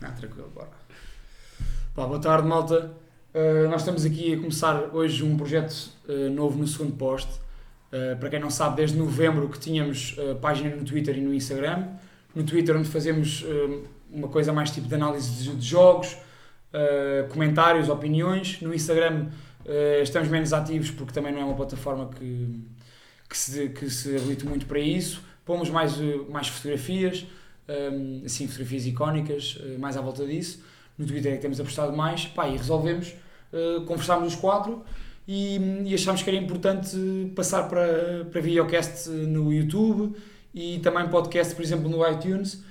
Não, tranquilo, bora. Pá, boa tarde, malta. Uh, nós estamos aqui a começar hoje um projeto uh, novo no segundo poste. Uh, para quem não sabe, desde novembro que tínhamos página no Twitter e no Instagram. No Twitter, onde fazemos uma coisa mais tipo de análise de, de jogos, comentários, opiniões. No Instagram, estamos menos ativos porque também não é uma plataforma que, que, se, que se habilite muito para isso. Pomos mais, mais fotografias, assim, fotografias icónicas, mais à volta disso. No Twitter é que temos apostado mais. Pá, e resolvemos eh, conversámos os quatro e, e achámos que era importante passar para, para videocast no YouTube e também podcast, por exemplo, no iTunes.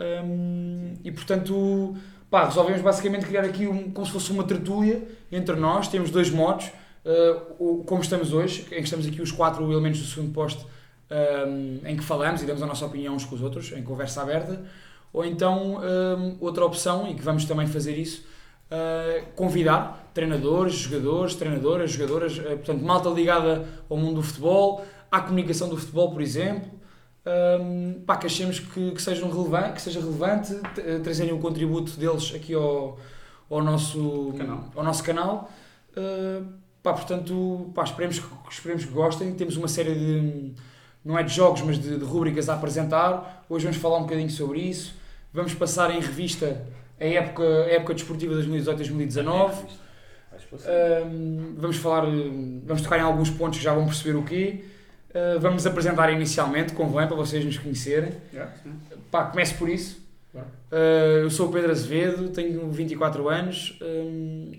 Um, e portanto, pá, resolvemos basicamente criar aqui um, como se fosse uma tertúlia entre nós. Temos dois modos, uh, como estamos hoje, em que estamos aqui os quatro elementos do segundo posto, um, em que falamos e damos a nossa opinião uns com os outros, em conversa aberta. Ou então, um, outra opção, e que vamos também fazer isso, uh, convidar treinadores, jogadores, treinadoras, jogadoras, uh, portanto, malta ligada ao mundo do futebol, à comunicação do futebol, por exemplo, um, pá, que achemos que, que, sejam relevante, que seja relevante, uh, trazerem o contributo deles aqui ao, ao, nosso, canal. Ao nosso canal. Uh, pá, portanto, pá, esperemos, que, esperemos que gostem. Temos uma série de, não é de jogos, mas de, de rubricas a apresentar. Hoje vamos falar um bocadinho sobre isso. Vamos passar em revista a época, a época desportiva 2018-2019. Um, vamos falar, vamos tocar em alguns pontos que já vão perceber o quê. Uh, vamos apresentar inicialmente, convém, para vocês nos conhecerem. Yeah, Pá, comece por isso. Uh, eu sou o Pedro Azevedo, tenho 24 anos. Um,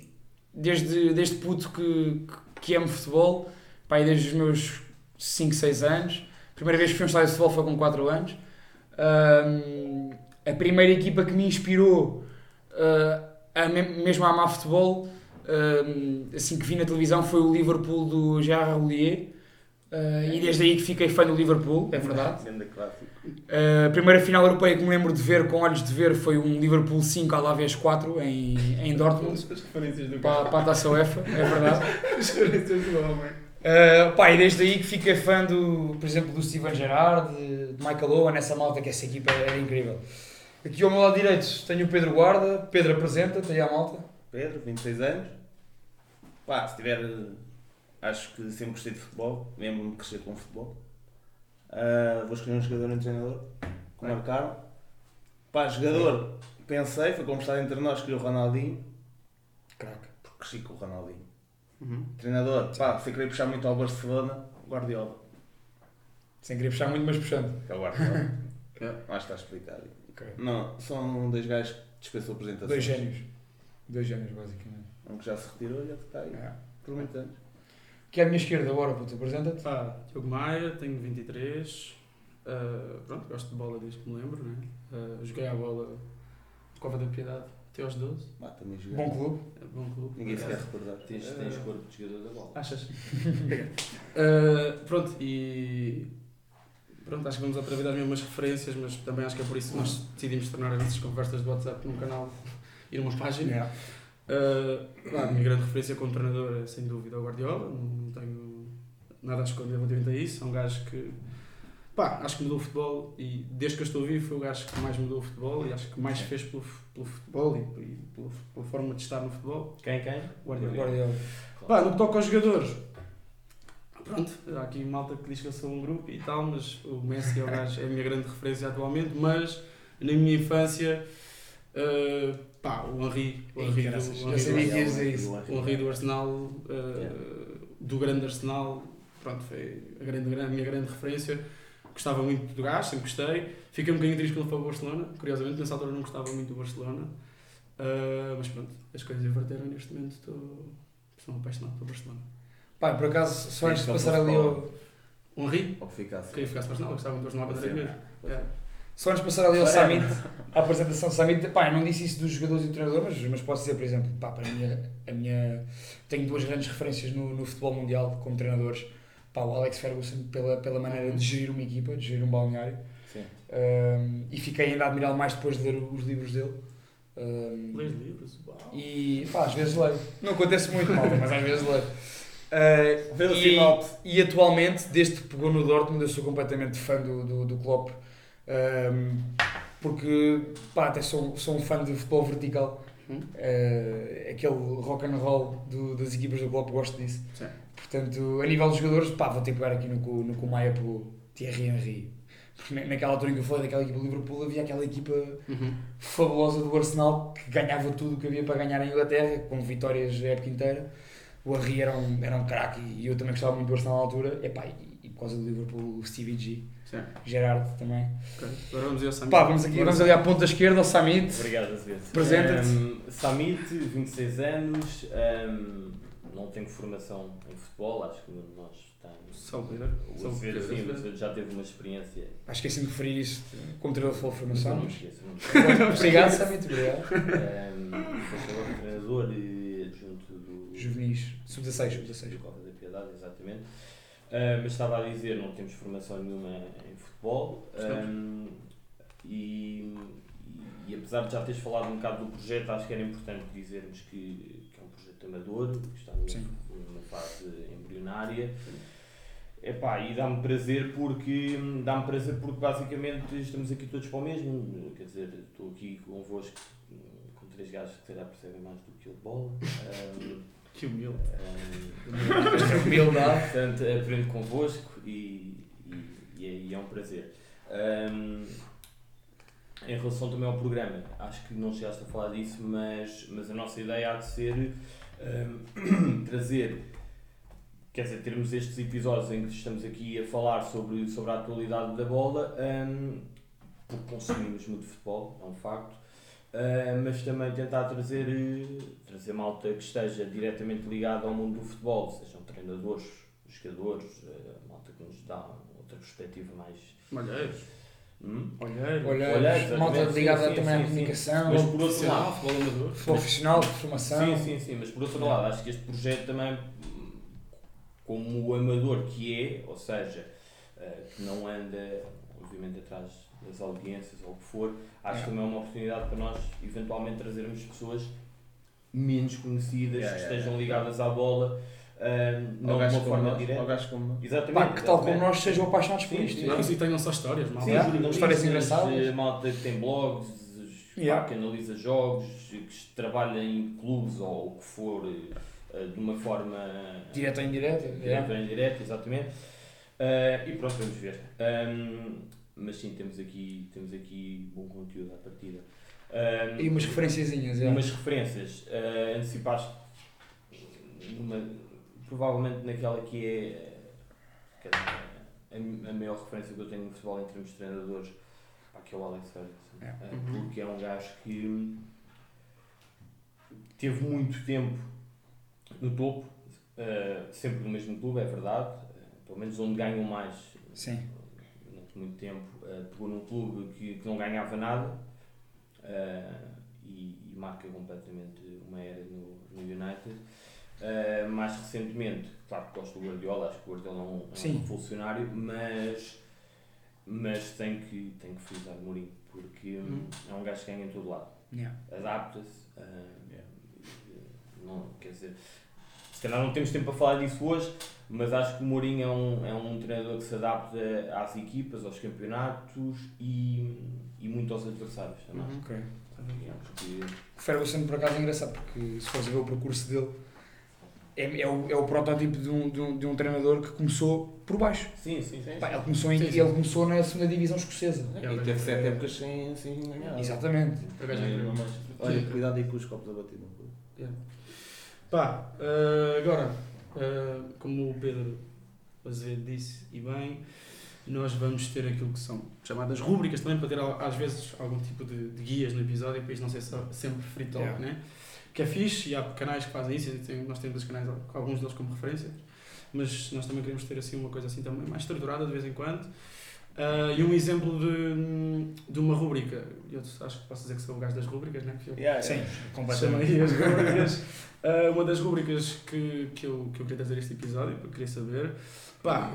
desde, desde puto que, que amo futebol, pá, desde os meus 5, 6 anos. A primeira vez que fui a um estádio de futebol foi com 4 anos. Um, a primeira equipa que me inspirou uh, a, mesmo a amar futebol, uh, assim que vi na televisão, foi o Liverpool do Gerard Houllier. Uh, e desde aí que fiquei fã do Liverpool, é verdade. Uh, a primeira final europeia que me lembro de ver com olhos de ver foi um Liverpool 5 à vez 4 em, em Dortmund. para, para a taça UEFA, é verdade. As referências do homem. Uh, pá, e desde aí que fiquei fã do, por exemplo, do Steven Gerrard, de, de Michael Owen, essa malta que essa equipa era incrível. Aqui ao meu lado direito tenho o Pedro Guarda. Pedro, apresenta-te aí à malta. Pedro, 26 anos. Pá, se tiver. Acho que sempre gostei de futebol, lembro-me de crescer com futebol. Uh, vou escolher um jogador e um treinador. Que marcaram. Pá, jogador, pensei, foi conversado entre nós, escolhi o Ronaldinho. Crack. Porque cresci com o Ronaldinho. Uhum. Treinador, pá, sem querer puxar muito ao Barcelona, Guardiola. Sem querer puxar muito, mas puxando. É o Guardiola. Lá está explicado. Okay. Não, são dois gajos que dispensou apresentações. Dois génios. Dois génios, basicamente. Um que já se retirou e outro que está aí. É. Por muitos anos. Que é a minha esquerda agora, puto, apresenta-te. Pá, Diogo Maia, tenho 23. Uh, ah, pronto, gosto de bola desde que me lembro, né? Uh, joguei a bola de Cova da Piedade até aos 12. Ah, também joguei. Bom clube. É, bom clube. Ninguém se quer recordar. Tens, tens uh, corpo de jogador da bola. Achas? uh, pronto, e Pronto, acho que vamos outra vez dar as mesmas referências, mas também acho que é por isso que nós decidimos tornar as nossas conversas do WhatsApp num canal e numa página. Yeah. Uh, a minha grande referência como treinador é sem dúvida o Guardiola, não tenho nada a esconder relativamente a isso. É um gajo que pá, acho que mudou o futebol e desde que eu estou vivo foi o gajo que mais mudou o futebol e acho que mais fez pelo, pelo futebol e, e pela, pela, forma de estar no futebol. Quem? Quem? Guardiola. Guardiola. Pá, no que toca aos jogadores, pronto, há aqui malta que diz que eu sou um grupo e tal, mas o Messi é, o gajo, é a minha grande referência atualmente, mas na minha infância, uh, pá, o Henri, o Henri, do, o Henri, do, o Henri do Arsenal, uh, yeah. do grande Arsenal, pronto, foi a, grande, a minha grande referência. Gostava muito do gajo, sempre gostei. Fiquei um bocadinho triste quando foi ao Barcelona, curiosamente, nessa altura não gostava muito do Barcelona, uh, mas pronto, as coisas inverteram neste momento estou, estou apaixonado pelo Barcelona. Pá, por acaso, só antes de passar ali ao. Um ri? Ou que ficasse. Queria ficasse, eu gostava muito de Arsenal outra vez. É. Só antes de passar ali ao Summit, a apresentação Summit, pá, eu não disse isso dos jogadores e do treinador, mas, mas posso dizer, por exemplo, pá, para mim, a minha. Tenho duas grandes referências no, no futebol mundial como treinadores. Pá, o Alex Ferguson, pela, pela maneira de gerir uma equipa, de gerir um balneário. Sim. Um, e fiquei ainda a admirá-lo mais depois de ler os livros dele. Um, Lês livros? Uau. E pá, às vezes leio. Não acontece muito mal, mas às vezes leio. Uh, e, e, atualmente, desde que pegou no Dortmund, eu sou completamente fã do, do, do Klopp. Um, porque pá, até sou, sou um fã de futebol vertical. Hum? Eh, aquele rock and roll do, das equipas do Klopp, gosto disso. Sim. Portanto, a nível de jogadores, pá, vou ter que pegar aqui no, no Kumaia pelo Thierry Henry. Porque na- naquela altura em que eu falei daquela equipa do Liverpool, havia aquela equipa Uhum. fabulosa do Arsenal que ganhava tudo o que havia para ganhar em Inglaterra, com vitórias a época inteira. O Henry era um, era um craque e eu também gostava muito do Arsenal na altura. Epá, e, e por causa do Liverpool, o Stevie G, Sim. Gerard também. Ok. Agora vamos ir ao Samit. Pá, vamos, aqui, vamos ali à ponta esquerda, ao Samit. Obrigado, Azevedo. Apresenta-te. Um, Samit, 26 anos, um, não tenho formação em futebol, acho que nós tem. Só o líder. O Só o Azevedo, sim, o Azevedo já teve uma experiência. Acho que é assim de referir isso como treinador de futebol formação. Não esqueço, não esqueço. Obrigado, Samit. Obrigado. Um, foi agora treinador e adjunto do. Juvenis, sub-16, do sub-16. Cova da Piedade, exatamente. Uh, mas estava a dizer, não temos formação nenhuma em futebol. Um, e, e apesar de já teres falado um bocado do projeto, acho que era importante dizermos que, que é um projeto amador, que está numa, numa fase embrionária. Epá, e dá-me prazer porque dá-me prazer porque basicamente estamos aqui todos para o mesmo. Quer dizer, estou aqui convosco com três gajos que se calhar percebem mais do que eu de bola. Um, Que humilde. um, Humildade. Portanto, aprendo convosco e, e, e é, é um prazer. Ahm, em relação também ao programa, acho que não chegaste a falar disso, mas, mas a nossa ideia há de ser ahm, trazer, quer dizer, termos estes episódios em que estamos aqui a falar sobre, sobre a atualidade da bola, ahm, porque consumimos muito futebol, é um facto, ah, mas também tentar trazer, trazer malta que esteja diretamente ligada ao mundo do futebol, sejam treinadores, jogadores, eh, malta que nos dá outra perspectiva mais. Malheiros. Hum? Olheiros. Olha, Olha, malta ligada sim, também à sim, sim. comunicação, Mas por outro lado, Profissional, futebol de formação. Sim, sim, sim, mas por outro lado, acho que este projeto também, como o amador que é, ou seja, eh, que não anda, obviamente, atrás das audiências ou o que for, acho É. que também é uma oportunidade para nós, eventualmente, trazermos pessoas menos conhecidas, Yeah, que yeah, estejam yeah. ligadas à bola, eh, não de uma como forma nós, direta. como nós. Exatamente. Pá, que tal como nós sejam apaixonados por isto. sim. é? Sim, e tenham só histórias, mal. Sim, Yeah. Histórias engraçadas. eh, malta que tem blogs, pá, Yeah. que analisa jogos, que trabalha em clubes ou o que for, eh, de uma forma Direto ou indireto. direta ou indireta, exatamente. Eh, e pronto, vamos ver. Ahm, mas sim, temos aqui, temos aqui bom conteúdo à partida. Ahm, E umas referenciazinhas. é. umas referências. eh, antecipaste numa, provavelmente naquela que é a, a maior referência que eu tenho no futebol em termos de treinadores, pá, que é o Alex Ferguson. É. Uhum. Porque é um gajo que teve muito tempo no topo, eh, sempre no mesmo clube, é verdade, pelo menos onde ganham mais Sim. Muito tempo, eh, pegou num clube que, que não ganhava nada eh, e, e marca completamente uma era no, no United. Eh, mais recentemente, claro que gosto do Guardiola, acho que o Guardiola é um, é um funcionário, mas, mas tem que, tem que frisar o Mourinho, porque hum, é um gajo que ganha em todo lado Yeah. adapta-se. ah, não, quer dizer, se calhar não temos tempo para falar disso hoje, mas acho que o Mourinho é um, é um treinador que se adapta às equipas, aos campeonatos e, e muito aos adversários também. Uhum. Ok. Acho que- O Ferguson, por acaso, é engraçado, porque se fores a ver o percurso dele, é, é, o, é o protótipo de um, de, um, de um treinador que começou por baixo. Sim, sim, sim. Pá, ele, começou em, Sim, sim. ele começou na segunda divisão escocesa. E teve sete épocas sem, sem ganhar. Exatamente. É. Olha, cuidado aí com os copos a bater. foi? Pá, eh, agora, eh, como o Pedro Azevedo disse, e bem, nós vamos ter aquilo que são chamadas rúbricas também, para ter às vezes algum tipo de, de guias no episódio, para isto não ser só, sempre free talk, Yeah. né? que é fixe, e há canais que fazem isso, tem- nós temos os canais, alguns deles como referência, mas nós também queremos ter assim uma coisa assim também mais estruturada de vez em quando. Ah, e um exemplo de, de uma rúbrica, eu acho que posso dizer que sou o gajo das rúbricas, né? que eu Yeah, Sim, completamente. As rubricas. Ah, uma das rubricas que, que, eu, que eu queria trazer este episódio, que eu queria saber. Pá,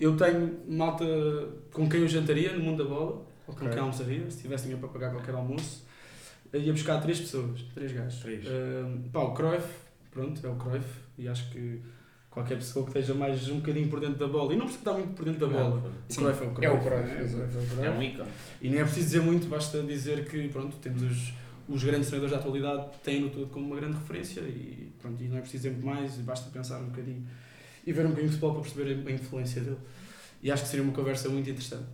eu tenho malta com quem eu jantaria no mundo da bola, ou com Ok. quem almoçaria, se tivesse dinheiro para pagar qualquer almoço. Eu ia buscar três pessoas, três gajos. Três. Ah, pá, o Cruyff, pronto, é o Cruyff, e acho que qualquer pessoa que esteja mais um bocadinho por dentro da bola, e não precisa estar muito por dentro da bola. Sim, Cruyff é o Cruyff. é o Cruyff, exato. O Cruyff é o Cruyff. É um ícone. E nem é preciso dizer muito, basta dizer que pronto, temos os, os grandes treinadores da atualidade têm no todo como uma grande referência e, pronto, e não é preciso dizer muito mais, basta pensar um bocadinho e ver um bocadinho de futebol para perceber a, a influência dele. E acho que seria uma conversa muito interessante.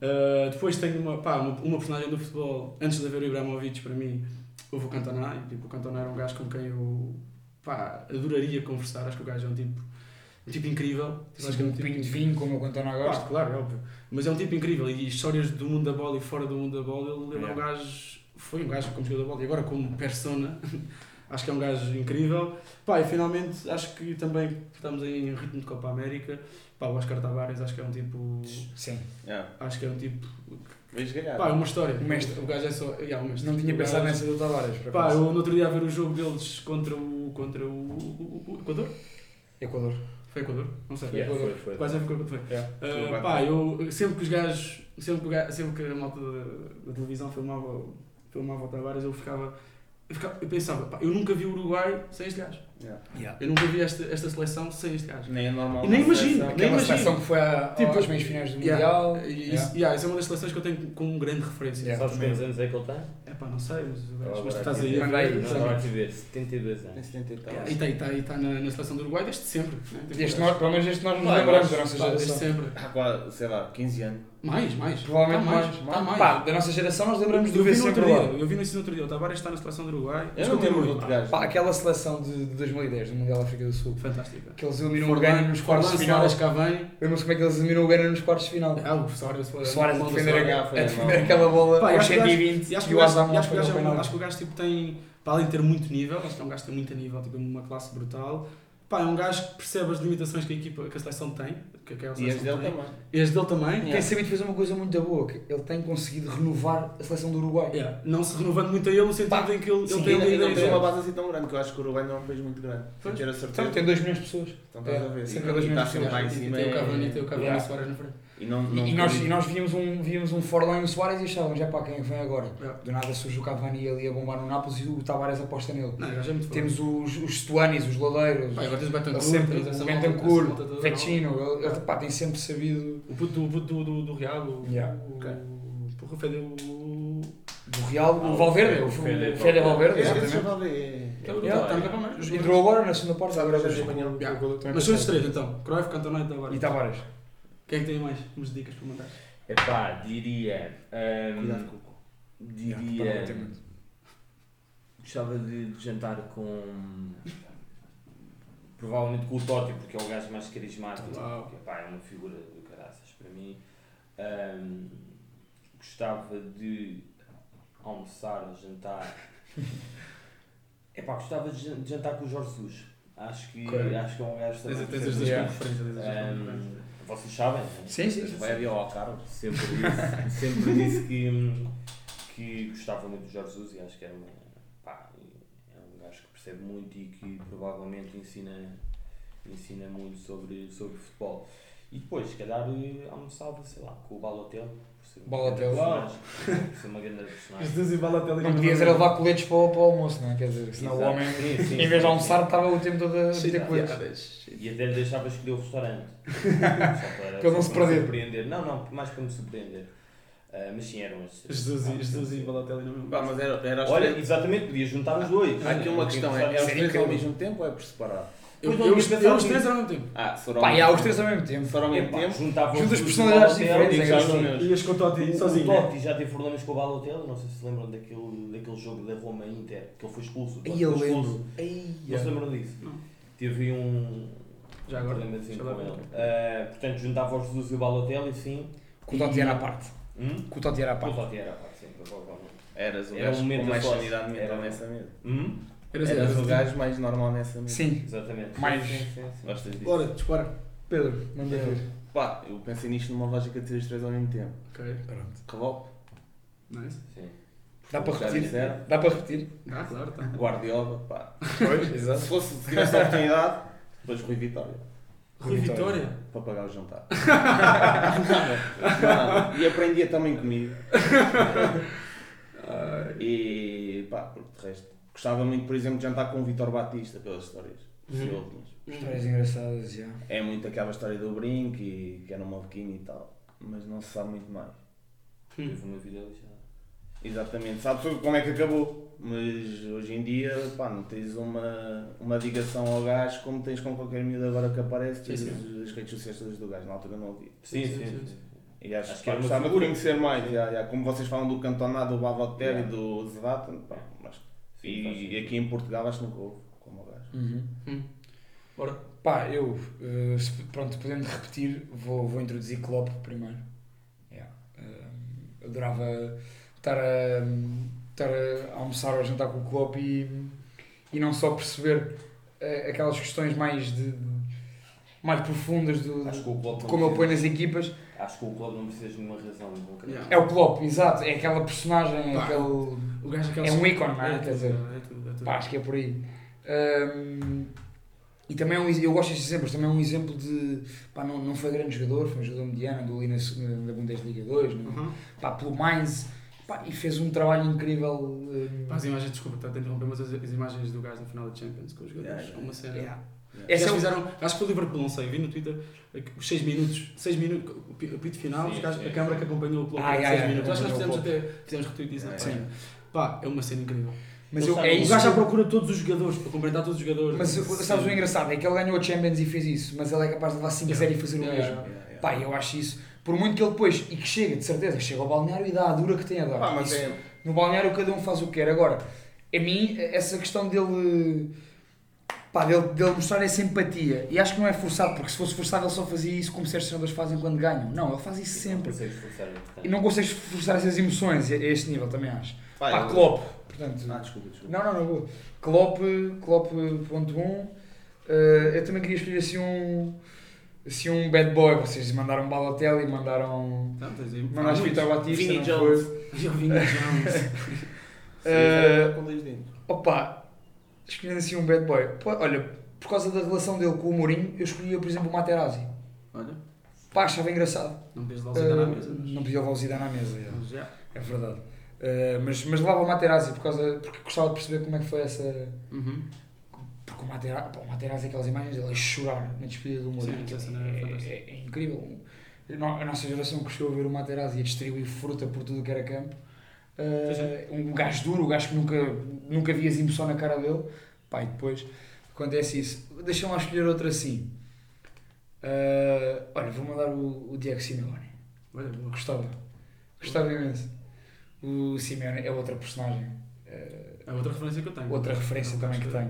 Uh, depois tenho uma, pá, uma, uma personagem do futebol, antes de haver o Ibrahimovic, para mim, houve o Cantona. E, tipo, o Cantona era um gajo com quem eu pá, adoraria conversar. Acho que o gajo é um tipo, um tipo incrível. Tipo, acho que é um um tipo pinho de vinho, como eu conto na Pá, gosto. claro, é óbvio. Mas é um tipo incrível e histórias do mundo da bola e fora do mundo da bola, ele, ele é um gajo. Foi um gajo como jogador da bola e agora como persona, acho que é um gajo incrível. Pá, e finalmente acho que também estamos aí em ritmo de Copa América. Pá, o Oscar Tavares acho que é um tipo. Sim. Yeah. Acho que é um tipo. Vejo galhar. Pá, é uma história. Um mestre. O gajo é só. Yeah, um mestre. Não tinha O pensado gajo- nessa do Tavares. Pá, acaso. eu no outro dia a ver o jogo deles contra o. contra o. o, o Equador? Equador. Foi Equador? Não sei. Yeah, Equador. foi, foi. Quase foi quando foi. Yeah. Uh, pá, eu sempre que os gajos, sempre que, o gajo- sempre que a malta da, da televisão filmava, filmava o Tavares, eu ficava, eu, ficava, eu pensava, pá, eu nunca vi o Uruguai sem este gajo. Yeah. Eu nunca vi esta, esta seleção sem este gajo. Nem é normal. E nem imagino, seleção. nem imagino. seleção que foi à, Tipo, às meias finais do Yeah. Mundial. E Yeah. isso, yeah, isso é uma das seleções que eu tenho como grande referência. Yeah. Sabes quantos anos é que ele tem? É pá, não sei, mas, mas tu estás aí a ver. A ver, 72 Tem anos. 70 e tal. E está tá, e tá na, na seleção do Uruguai desde sempre. Né? Este nós, pelo menos este nós nos lembramos da nossa pá, desde geração. sempre. Há quase, sei lá, 15 anos. Mais, mais. Provavelmente Tá mais. mais. Tá mais. Pá, da nossa geração nós lembramos do eu vi ver no outro sempre dia, lá. eu vi no ensino outro dia, o Tavares está na seleção do Uruguai. Eu não lembro outro gajo. Pá, aquela seleção de, de 2010, do Mundial da África do Sul, Fantástica. que eles eliminam o Ghana nos quartos de final. Lembram-se como é que eles eliminam o Ghana nos quartos de final? Ah, o Soares foi O Soares a defender, defender aquela bola Pá, aos acho que o gajo- 120 E acho que o o e acho que o gajo, é acho que o gajo tipo, tem, para além de ter muito nível, acho que é um gajo que tem muito nível, tipo, uma classe brutal. Pá, é um gajo que percebe as limitações que a equipa, que a seleção tem, que, que a E as seleção dele tem. também. E as dele também. Tem sabido fazer uma coisa muito boa, que ele tem conseguido renovar a seleção do Uruguai. Yeah. Não se renovando muito a ele, no sentido Pá, em que ele, Sim, ele tem ainda não tem uma base assim tão grande, que eu acho que o Uruguai não é um país muito grande. Sem Pois. ter a Então, certeza. tem 2 milhões de pessoas. Então estás a ver. cerca E- de dois e milhões está de sempre E cima. tem o é- Cavani, tem o Cavani Yeah. Soares na frente. E não, não E, e nós, e nós víamos um, víamos um Forlán e o Soares e achávamos, é pá, quem vem agora? Yeah. Do nada surge o Cavani ali a bombar no Nápoles e o Tavares aposta nele. Não, é. Temos os, os Stuanis, os Ladeiros, Pá, agora tens o ele Betancourt, sempre, o Bentancur, Vecino, ele, ele, pá, tem sempre sabido O puto, o puto do, do, do Real, o. Yeah. O, Ok. Porra, Fede, o. do Real, Ah, o Valverde, o Fede Fede Valverde, exatamente. é- é no campeonato. Entrou agora na segunda parte, agora já já espanhol. Mas são pensei. três então. Cruyff, Cantona e Tavares. E Tavares. Quem é que tem mais umas dicas para mandar? Epá, diria. hum, Cuidado com o cu. Diria. Gostava de, de jantar com. Provavelmente com o Totti, porque é o gajo mais carismático. Uau. Que, epá, é uma figura do caraças para mim. Hum, gostava de almoçar, jantar. Epá, gostava de jan- de jantar com o Jorge Jesus. Acho que, acho que é um gajo também. tens as duas conferências. Vocês sabem? né? Sim, sim. Vai haver ao Carlos. Sempre disse, sempre disse que, que gostava muito do Jorge Jesus e acho que era uma, pá, é um gajo que percebe muito e que provavelmente ensina, ensina muito sobre, sobre futebol. E depois, se calhar, almoçava, sei lá, com o grande personagem. Por ser uma grande personagem. Jesus e Balotelli. Não podias era levar coletes para o, para o almoço, não é? Quer dizer, senão o Exato. homem, Sim, sim, em vez sim, de almoçar, estava o tempo todo a meter coletes. E até lhe deixava escolher o restaurante. Só para, Para não se perder. surpreender. Não, não, mais para me surpreender. Ah, mas sim, eram esses. Jesus e, Jesus e Balotelli não Pá, mas era, era Olha, três. exatamente, podia juntar os dois. Há aqui uma questão, é, é os três ao mesmo tempo ou é por separado? Eu, eu, eu, os três nisso. eram ao mesmo tempo. Ah, se for ao Pá, e os três ao mesmo tempo. Se for ao mesmo tempo, juntava Juntas os personalidades diferentes, já é assim. Ias com o Totti O sozinho. Totti já teve problemas com o Balotelli, não sei se se lembram daquele, daquele jogo da Roma Inter, que ele foi expulso. o eu foi expulso. lembro. Aí, Não se lembram disso? Teve um Já agora. problema assim Já com ele. Ah, portanto, juntava os Jesus e o Balotelli, sim. Com o Totti era à parte. Hum? Com o Totti era à O parte. Totti era a parte, sim, eras o um gajo momento com mais sanidade mental nessa mesa. Hum? Era Eras era o gajo mais normal nessa mesa. Sim. Exatamente. Mais- Sim, sim, sim, sim. Gostas disso? Bora, dispara. Pedro, manda ver. Pá, eu pensei nisto numa lógica de ter os três ao mesmo tempo. Ok. Pronto. Klopp, Nice. Sim. Dá para repetir? Dá para repetir? Ah, claro, tá. Guardiola, pá. Pois, Se exato. fosse, se tivesse a oportunidade, depois Rui Vitória. Rui Vitória. Para pagar o jantar. Nada. E aprendia também comigo. E pá, porque de resto. Gostava muito, por exemplo, de jantar com o Vitor Batista, pelas histórias. Uhum. mas Histórias engraçadas, já. É muito aquela história do brinco e que era uma boquinha e tal, mas não se sabe muito mais. Hum. Teve uma vida lixada. Exatamente, sabe só como é que acabou, mas hoje em dia pá, não tens uma, uma ligação ao gás como tens com qualquer miúdo agora que aparece, tens Sim, as, as redes sociais todas do gás, na altura não havia. Sim, Sim, sim. sim, sim. E acho, Acho que que gostava de conhecer mais, já, já, como vocês falam do Cantonado, do Bavoter Yeah. e do Zlatan, pá, mas, Sim, e, e aqui em Portugal acho que nunca houve, como o gás. Uhum. Hum. Bora. Pá, eu, eh, se- pronto, podendo repetir, vou, vou introduzir Klopp primeiro. Yeah. Eh, adorava estar a, estar a almoçar ou a jantar com o Klopp e, e não só perceber eh, aquelas questões mais de, mais profundas do, como ele põe nas equipas. Acho que o Klopp não precisa de nenhuma razão. É o Klopp, exato, é aquela personagem, Pá, aquele... O gajo aquela É um ícone, não é? É Quer tudo, dizer, é tudo, é tudo. Pá, acho que é por aí. Ahm, e também é um, eu gosto destes exemplos, também é um exemplo de. Pá, não, não foi grande jogador, foi um jogador mediano, andou ali na, na Bundesliga 2, no, Uhum. pá, pelo Mainz, pá, e fez um trabalho incrível. ahm, Pá, as imagens, desculpa, está a interromper, mas as, as imagens do gajo no final da Champions com os jogadores Yeah, é yeah. uma cena. yeah. Essa Essa é o- fizeram, acho que foi o Liverpool, não sei, vi no Twitter, os 6 minutos, 6 minutos, o pi- o pito final, Sim, os gajos- sim, a câmara sim. que acompanhou o Klopp, Ah, 6 yeah, yeah, minutos. Acho que nós fizemos até, fizemos retweet disso na Yeah, página. Pá, é uma cena incrível. Mas eu, é o gajo já que eu- procura todos os jogadores, para cumprimentar todos os jogadores. Mas sabes o engraçado? É que ele ganhou a Champions e fez isso, mas ele é capaz de levar 5-0 e fazer o Yeah, mesmo. yeah. Yeah. Pá, eu acho isso. Por muito que ele depois, e que chega, de certeza, chega ao balneário e dá a dura que tem a dar. Mas Isso- é, No balneário cada um faz o que quer. Agora, a mim, essa questão dele. Pá, dele, dele mostrar essa empatia. E acho que não é forçado, porque se fosse forçado ele só fazia isso como certos treinadores fazem quando ganham. Não, ele faz isso Não sempre. a importante. E não consegues forçar essas emoções a a este nível, também acho. Pá, Pá, eu- Klopp. Portanto, Ah, desculpa, desculpa. não, não, não vou. Klopp, Klopp ponto um. Eh, eu também queria escolher assim um. Assim um bad boy. Vocês mandaram Balotelli, mandaram. Não, há Vitor. Batista, Vinnie não Jones. foi? Vinnie Jones. Eh, dentes. Opa, escolhendo assim um bad boy. Pô, olha, por causa da relação dele com o Mourinho, eu escolhia, por exemplo, o Materazzi. Olha, Pá, achava engraçado. não podias lá o Zidane à Eh, mesa. mas- Não podia levar o Zidane à mesa, é, é verdade. Eh, mas, mas levava o Materazzi por causa, porque gostava de perceber como é que foi essa. Uhum. Porque o Materazzi, pá, o Materazzi aquelas imagens dele a chorar na despedida do Mourinho. Sim, essa é, é é- é- é incrível. A nossa geração cresceu a ver o Materazzi a distribuir fruta por tudo o que era campo. Eh, um gajo duro, um gajo que nunca, nunca vias emoção na cara dele. Pá, e depois acontece isso. Deixa-me lá escolher outra assim. Eh, olha, vou mandar o, o Diego Simeone. Olha. Gostava. Gostava imenso. O Simeone é outra personagem. É outra referência que eu tenho. outra referência também que tenho.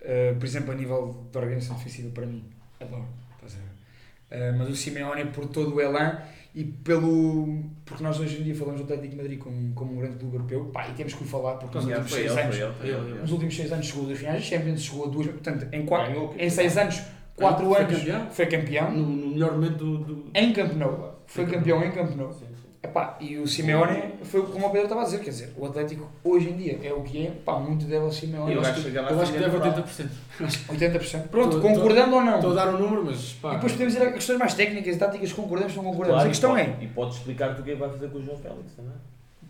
Uh, por exemplo, a nível de organização defensiva, para mim, adoro. Estás a ver? Uh, mas o Simeone, por todo o elan e pelo. Porque nós hoje em dia falamos do Atlético de Madrid como, como um grande clube europeu, pá, e temos que o falar porque nos últimos foi 6 ele, anos. foi ele, foi ele, Ele, Nos últimos 6 anos chegou a duas finais Champions, chegou a duas. Portanto, em, em. 6 anos, 4 Foi anos, campeão? foi campeão. No, no melhor momento do. do... Em Camp Nou. Foi Foi campeão em Camp Nou. Sim, sim. Epá, e o Simeone foi como o Pedro estava a dizer, quer dizer, o Atlético hoje em dia é o que é, pá, muito deve ao Simeone. E o Eu gajo acho que, eu acho que deve de 80%. 80%. Pronto, Tô- concordando ou não? Estou a dar um número, mas pá. E depois podemos ir a questões mais técnicas e táticas, concordamos ou não concordamos. Claro, a questão e é, pode- E pode explicar-te o que é que vai fazer com o João Félix também.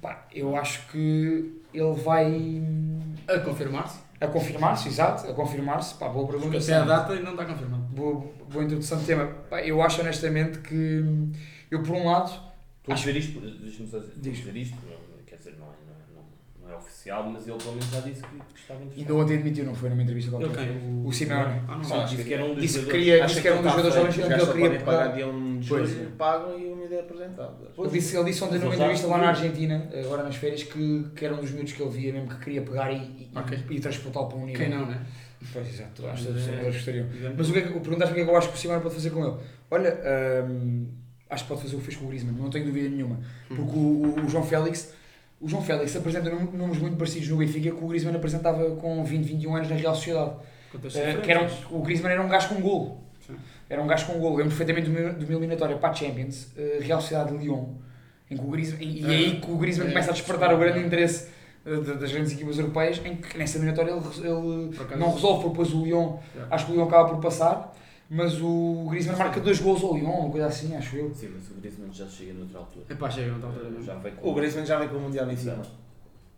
pá, eu acho que ele vai A confirmar-se. a confirmar-se, exato, a confirmar-se, pá, boa pergunta. até a data ainda não está confirmado. Boa, boa introdução de tema. Pá, eu acho honestamente que eu por um lado, Acho- dizer isto, deixa-me só dizer, Diz. dizer isto, não, quer dizer, não é, não, é- não, não é oficial, mas ele pelo menos já disse que, que estava interessado. ainda ontem admitiu, não foi numa entrevista Ele qualquer. quem? O Simeone. Ah, não. Só disse que era um dos Disse jogadores. queria, disse que era um dos está jogadores jovens que ele queria pagar pegar. dia 1 de Pois. julho, pagam e o miúdo é apresentado. Ele disse, ele disse ontem numa entrevista lá na. Argentina, agora nas férias, que, que era um dos miúdos que ele via mesmo que queria pegar e, e, Ok. e transportá-lo para um nível. Quem não, né? Pois, exato, acho que é- jogadores gostariam. Mas o que é que, perguntaste-me o que é que eu acho que o Simeone pode fazer com ele. Olha, hum, acho que pode fazer o que fez com o Griezmann, não tenho dúvida nenhuma. Porque o, o- o João Félix, o João Félix apresenta números muito parecidos no Benfica que o Griezmann apresentava com 20, 21 anos na Real Sociedade. Eh, que era um- o Griezmann era um gajo com golo. Sim. Era um gajo com golo. Lembro perfeitamente de uma, eliminatória para a Champions, eh, Real Sociedade de Lyon, em que o Griezmann, e, e É. aí que o Griezmann É, começa a despertar o grande é. interesse eh, das grandes equipas europeias, em que nessa eliminatória ele, ele não resolve, porque depois o Lyon, acho que o Lyon acaba por passar, mas o Griezmann marca dois gols ao Lyon, uma coisa assim, acho eu. Sim, mas o Griezmann já chega noutra altura. Epá, chega, não está altura mesmo. Já veio com... O Griezmann já vem com o Mundial em cima.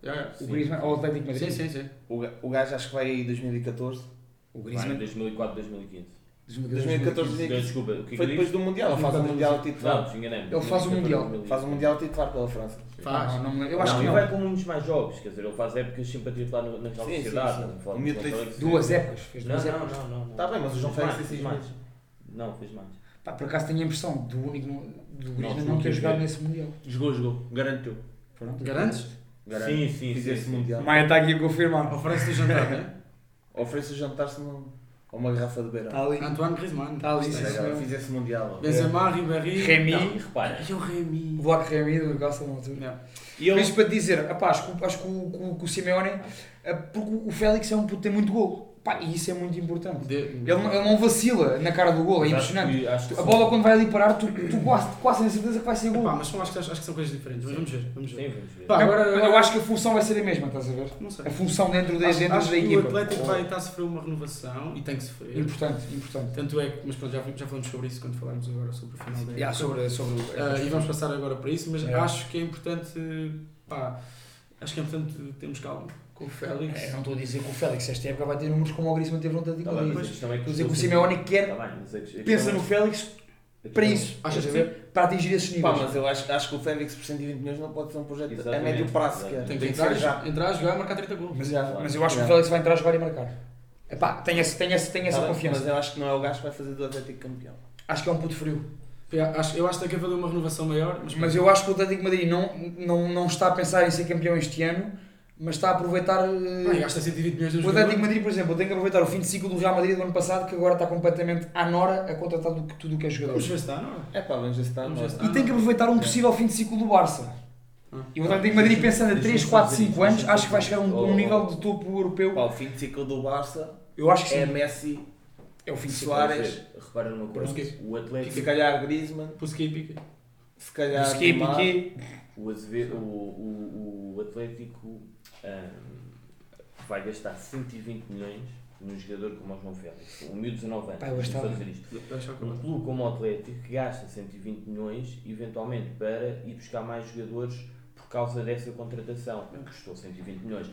O Sim. Griezmann, ao Atlético de Madrid. Sim, sim, sim. O O gajo acho que vai em 2014 O Vai, Griezmann. 2004, 2015. 2014, 2015. Desculpa, o que é que Foi depois do Mundial, ele faz o Mundial Não, titular. desenganei Ele faz o Mundial. Faz o Mundial titular pela França. Faz. Não, não. Eu acho não, que ele não. vai com muitos mais jogos, quer dizer, ele faz épocas sempre a titular no- na Real Sim, sim, Sociedade. Duas épocas. Fez Não, duas não, épocas. não, não. não. Tá bem, mas o João Fez Félix fez mais. Não, fez mais. Pá, por acaso tenho a impressão do único do Griezmann não ter jogado nesse Mundial. Jogou, jogou. Garantiu. Garantes? Garanto. Sim, sim, sim. Maia está aqui a confirmar. Oferece-te o jantar, não é? Ofereço jantar-se num- a uma garrafa de beira. Está ali. Antoine Griezmann. Tá ali, sim, é- senhor. Fiz esse Mundial. Benzema, Ribéry. Remy. Não, repara. E o Remy. O Vlaco Remy do Newcastle na altura. Yeah. E ele- Mas para te dizer, apá, acho, que, acho que, o, que o- que o Simeone, eh, porque o Félix é um puto tem muito golo. Pá, e isso é muito importante. De- Ele, não- ele não vacila na cara do golo, é impressionante. que- acho que A bola quando vai ali parar, tu, tu quase, quase tens certeza que vai ser Epá, golo. mas acho, que, acho que são coisas diferentes. Mas vamos ver. Vamos ver. Sim, vamos ver. Pá, agora- eu acho que a função vai ser a mesma, estás a ver? Não sei. A função dentro, de, Acho, dentro acho da que o equipa. Atlético vai estar a sofrer uma renovação e tem que sofrer. Importante, importante. Tanto é que, mas pronto, já, já falamos sobre isso quando falarmos agora sobre o final da Yeah, época. sobre, sobre Ah, e vamos passar agora para isso, mas É. acho que é importante, pá, acho que é importante termos calma com o Félix. É, não estou a dizer que o Félix esta época vai ter números como o Griezmann teve Tá bem, Madrid. mas a é Estou a dizer que o estou Simeone quer, Tá bem, mas a- a questão pensa é- no Félix a para isso, Achas a que? Para atingir esses Pá, níveis. mas eu acho, acho que o Félix por 120 milhões não pode ser um projeto a médio prazo sequer. exatamente. Tem Tem que que ser já. entrar, entrar, jogar e marcar 30 gols. Mas, já, mas eu acho que o. Félix vai entrar a jogar e marcar. Epá, tenho, esse, esse, tenho essa Tá bem, confiança. Mas eu acho que não é o gajo que vai fazer do Atlético campeão. Acho que é um puto frio. Eu acho, eu acho que tem que haver uma renovação maior, mas, Mas eu acho que o Atlético de Madrid não, não, não está a pensar em ser campeão este ano, mas está a aproveitar. Pá, gasta 120 milhões de o. Atlético de Madrid, por exemplo, tem que aproveitar o fim de ciclo do Real Madrid do ano passado, que agora está completamente à nora a contratar do tudo o que é jogador. Vamos ver se está, não é? É pá, vamos ver se está. E tem que aproveitar um possível fim de ciclo do Barça. Ah. E o Atlético de Madrid, pensando a Deixa-me 3, só 4, dizer 5 isto, anos, acho que vai chegar a um, nível de topo europeu. Pá, o fim de ciclo do Barça Eu acho que sim. é Messi, É o fim de. Soares, Repara numa coisa. O Atlético. se calhar Griezmann, Pusquei e Piqué. se calhar Neymar. Piqué. O, Azevedo, o, o, o Atlético ahm, vai gastar 120 milhões num jogador como o João Félix. Um miúdo de 19 anos. Vou dizer isto. Um clube como o Atlético que gasta 120 milhões, eventualmente, para ir buscar mais jogadores por causa dessa contratação. Custou 120 milhões.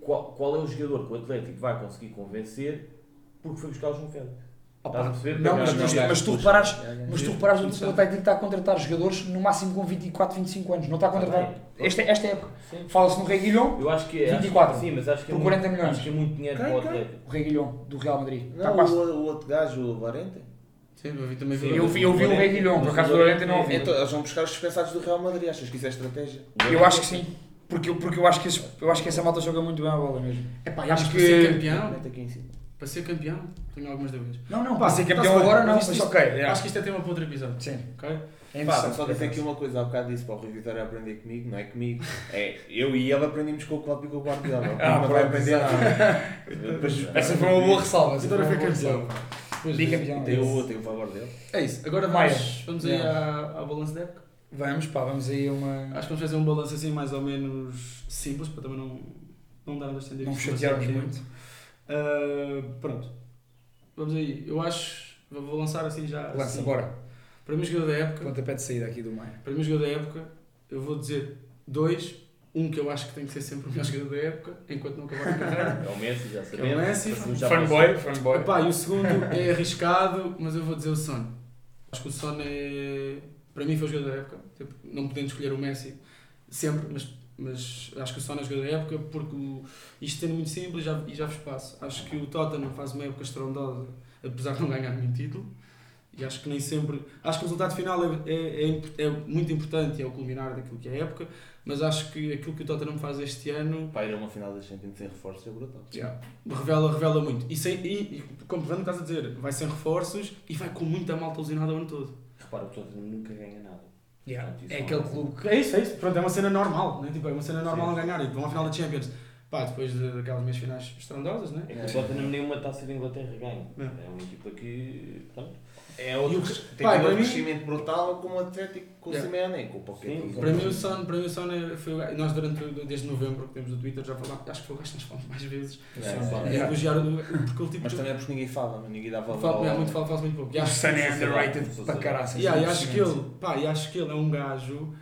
Qual, qual é o jogador que o Atlético vai conseguir convencer porque foi buscar o João Félix? Estás a perceber? Não, mas, mas, mas tu reparares, mas tu reparares o Atlético está a contratar jogadores no máximo com 24, 25 anos. Não está a contratar. Esta, esta época. Sim. Fala-se no Rei Guilhom, Eu acho que é. 24. Acho, sim, mas acho que é Por muito, 40 milhões. Acho que é muito dinheiro Quem, para o? Atlético. o Rei Guilhom, do Real Madrid. Está Não, quase. o, o outro gajo, o Varente. Sim, eu vi, também vi. Eu vi, eu vi o Rei Guilhom, por acaso do Lorente não ouvi. Então, eles vão buscar os dispensados do Real Madrid. Achas que isso é estratégia? Eu acho que sim. Porque, eu- porque eu, acho que esse- eu acho que essa malta joga muito bem a bola mesmo. Epá, Acho acho que- ser campeão, Para ser campeão, tenho algumas dúvidas. Não, não, Pá, para ser campeão agora não, isto- mas isto- ok. é. Acho que isto é tema para outro episódio, Sim, ok? é Pá, só dizer aqui uma coisa, há bocado disse para o Rui Vitória aprender comigo, não é comigo. É, eu e ele aprendemos com o Klopp e com o Guardiola. Ah, não vai aprender nada. Depois- Essa foi uma boa ressalva. essa Vitória foi foi uma boa campeão. ressalva. Pois é. Bicampeão. Tem o tem o favor dele. É isso. Agora Maia. vamos, vamos aí Yeah. à, à balança da época. Vamos, pá, vamos aí a uma. Acho que vamos fazer um balanço assim mais ou menos simples, para também não, não dar a estender Não chatearmos muito. Ah, pronto. Vamos aí. Eu acho. Vou vou lançar assim já. Lança, assim. bora. Para mim, jogador da época. Pontapé de saída aqui do meio. Para mim, jogador da época, eu vou dizer dois. Um que eu acho que tem que ser sempre o melhor jogador da época, enquanto não acabar a carreira. É o Messi, já Que é o sabemos. Messi. Já Fanboy, fanboy. Epá, e o segundo é arriscado, mas eu vou dizer o Son. Acho que o Son é. Para mim foi o jogador da época. Tipo, não podendo escolher o Messi sempre, mas, mas acho que é o jogador da época porque o, isto sendo muito simples já, e já vos passo. Acho que o Tottenham faz uma época estrondosa, apesar de não ganhar nenhum título. E acho que nem sempre. Acho que o resultado final é, é, é, é muito importante é o culminar daquilo que é a época, mas acho que aquilo que o Tottenham faz este ano Pá, ir a uma final da Champions sem reforços é brutal. Yeah. Revela, revela muito. E, sem, e, e comprovando o que estás a dizer, vai sem reforços e vai com muita malta lesionada o ano todo. Repara, o Tottenham nunca ganha nada. Yeah. Isso É aquele é- clube É isso, é isso. Pronto, é uma cena normal, né? tipo, é uma cena normal Sim. a ganhar. E vão à final da Champions. Pá, depois de- daquelas meias finais estrondosas, né? É que o Tottenham nenhuma taça de Inglaterra ganha. É. É uma equipa que. Pronto. É outro, E o- tem pá, um mim- crescimento brutal como o Atlético com o Yeah. Simeone, com o Pochettino. Para mim o Son, para mim o Son é- foi o gajo- nós durante desde novembro que temos o Twitter já falámos, acho que foi o gajo que nós falamos mais vezes. É. É, elogiar o porque ele tipo Mas também é porque ninguém fala, mas ninguém dá valor. fala, é, muito fala, fala muito pouco. O acho, Sun é underrated para caralho. yeah, e acho que ele, pá, e acho que ele é um gajo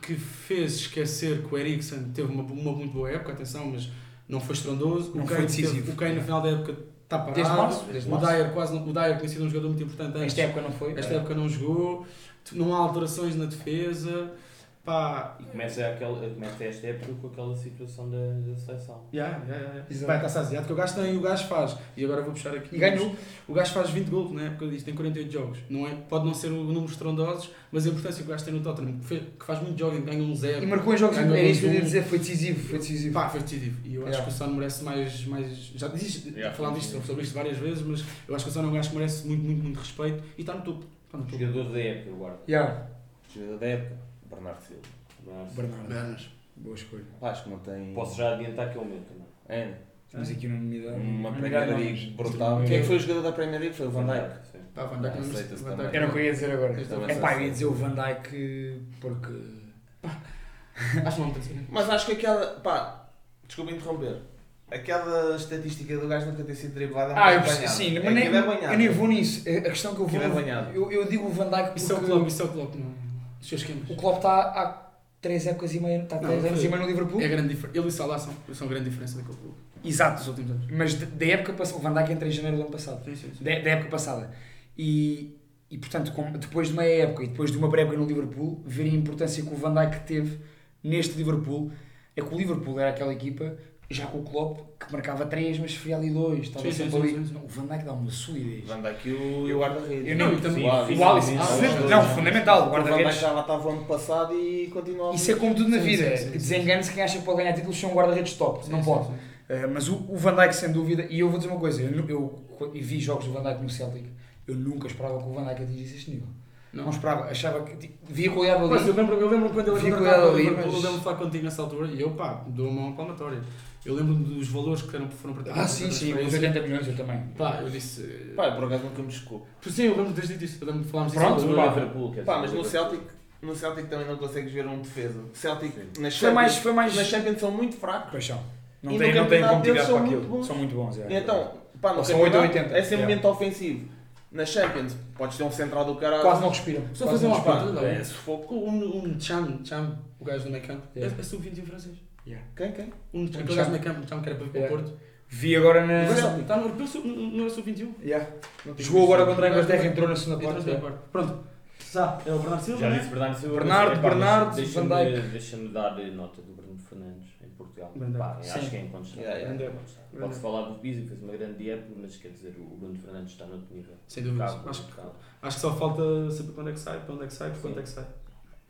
que fez esquecer que o Eriksen teve uma, uma muito boa época, atenção, mas não foi estrondoso. Não o foi decisivo. teve- o Kane no final da época Está parado. Desde março, desde o. Dyer quase o Dyer tinha sido um jogador muito importante antes. Esta época não foi. Esta época não jogou, não há alterações na defesa. Pá, E começa, aquela, começa esta época com aquela situação da, da seleção. Yeah, yeah, yeah. Exato. Vai estar asiático, o gajo tem, o gajo faz. E agora vou puxar aqui. E ganhou. O gajo faz 20 gols na época disto, tem 48 jogos. Não é, pode não ser o número estrondosos, mas a importância que o gajo tem no Tottenham, que, faz muito jogo, ganha um zero. E marcou em jogos. Era isso que eu ia dizer, foi decisivo. Foi decisivo. Pá, foi decisivo. E eu acho Yeah. que o Son merece mais. mais já disse, Yeah. falámos disto, sobre isto várias vezes, mas eu acho que o Son é um gajo que merece muito, muito, muito respeito e está no topo. Está no topo. Jogador da época, guardo. Yeah. Jogador da época, Bernardo Silva. Bernardo. Bernas. Boa escolha. Pá, acho que não tem. Posso já adiantar que é o meu também. É, Temos aqui unanimidade. uma Unanimidade Premier não, League brutal. Quem é que foi o jogador da Premier League? Foi o Van Dijk. Sim. Pá, Van Dijk não- Aceita-se Van. Dijk- Era o que eu ia dizer agora. É pá, eu ia dizer o Van Dijk porque. Acho que não. Mas acho que aquela. pá, desculpa interromper. Aquela estatística do gajo nunca ter sido driblado é Ah, eu banhado. sim, é mas nem, é banhado. eu nem vou nisso. A questão que eu vou. Aquilo é banhado. Eu, eu digo o Van Dijk porque Isso é o Klopp, isso é o Klopp, não. Os seus esquemas. o Klopp está há 3 épocas e meia, está 3 anos e meio no Liverpool. É grande diferença. Ele e Salah são, são grande diferença daquele clube. Dos Exato. últimos anos. Mas da época passada, o Van Dijk entra em janeiro do ano passado. Sim, sim, sim. Da, época passada. E, e portanto, com- depois de meia época e depois de uma pré-época no Liverpool, ver a importância que o Van Dijk teve neste Liverpool, é que o Liverpool era aquela equipa, já com o Klopp, que marcava 3, mas sofria ali 2. Estava Sim, sim, ali. sim, sim. O Van Dijk dá uma solidez. Van Dijk e o, e o guarda-redes. Eu Não, também- O Alisson. Ah, não, fundamental, o guarda-redes. já lá estava o ano passado e continua Isso é como tudo na vida, desengane-se quem acha que pode ganhar títulos um guarda-redes top, não pode. Uh, mas o, o Van Dijk, sem dúvida, e eu vou dizer uma coisa, eu, eu, eu vi jogos do Van Dijk no Celtic, eu nunca esperava que o Van Dijk atingisse este nível. Não, Não. esperava, achava que tipo, via qualidade Mas eu ali. lembro, eu lembro quando ele foi contratado ali, mas- eu lembro de falar contigo nessa altura e eu, pá, dou uma mão palmatória. Eu lembro-me dos valores que eram, foram praticados. Ah, sim, sim, os 80 milhões eu também. Pá, eu disse. Pá, por acaso nunca me chocou. Sim, eu lembro de teres dito isso. Lembro Pronto, disso. No pá. Liverpool, quer Pá, mas no. Celtic, no Celtic também não consegues ver um defesa. Celtic nas Foi mais, Champions, foi mais. nas Champions são muito fracos. Paixão. Não E tem, não tem competitividade são para muito aquilo. bons. São muito bons, é. Então, pá, no são campeonato 8 ou 80, é sempre yeah. momento ofensivo. Nas Champions, podes ter um central do caralho. Quase não respiram. Só fazer não uma parte. É sufoco. Um, um Cham, Cham, o gajo do meio campo, é, Yeah. é sub-21 francês. Quem, quem? Um, aquele Cham. gajo do meio campo, que era para vir para o Yeah. Porto. Vi agora na. Está no europeu, é sub-21. Yeah. Jogou visto. agora contra a Inglaterra, entrou na segunda Entrou na parte. segunda parte. Pronto. Já, é o Bernardo Silva, Já né? disse Bernardo Silva. Bernardo, Bernardo, deixa-me- Van Dijk. Deixa-me dar nota do Bruno Fernandes em Portugal. Pá, acho que é incontestável. Yeah, yeah. Pode-se falar do Pizzi, que fez uma grande época, mas quer dizer, o Bruno Fernandes está no outro nível. Sem dúvida. Acho que só falta saber quando é que sai, para onde é que sai, para quando é que sai.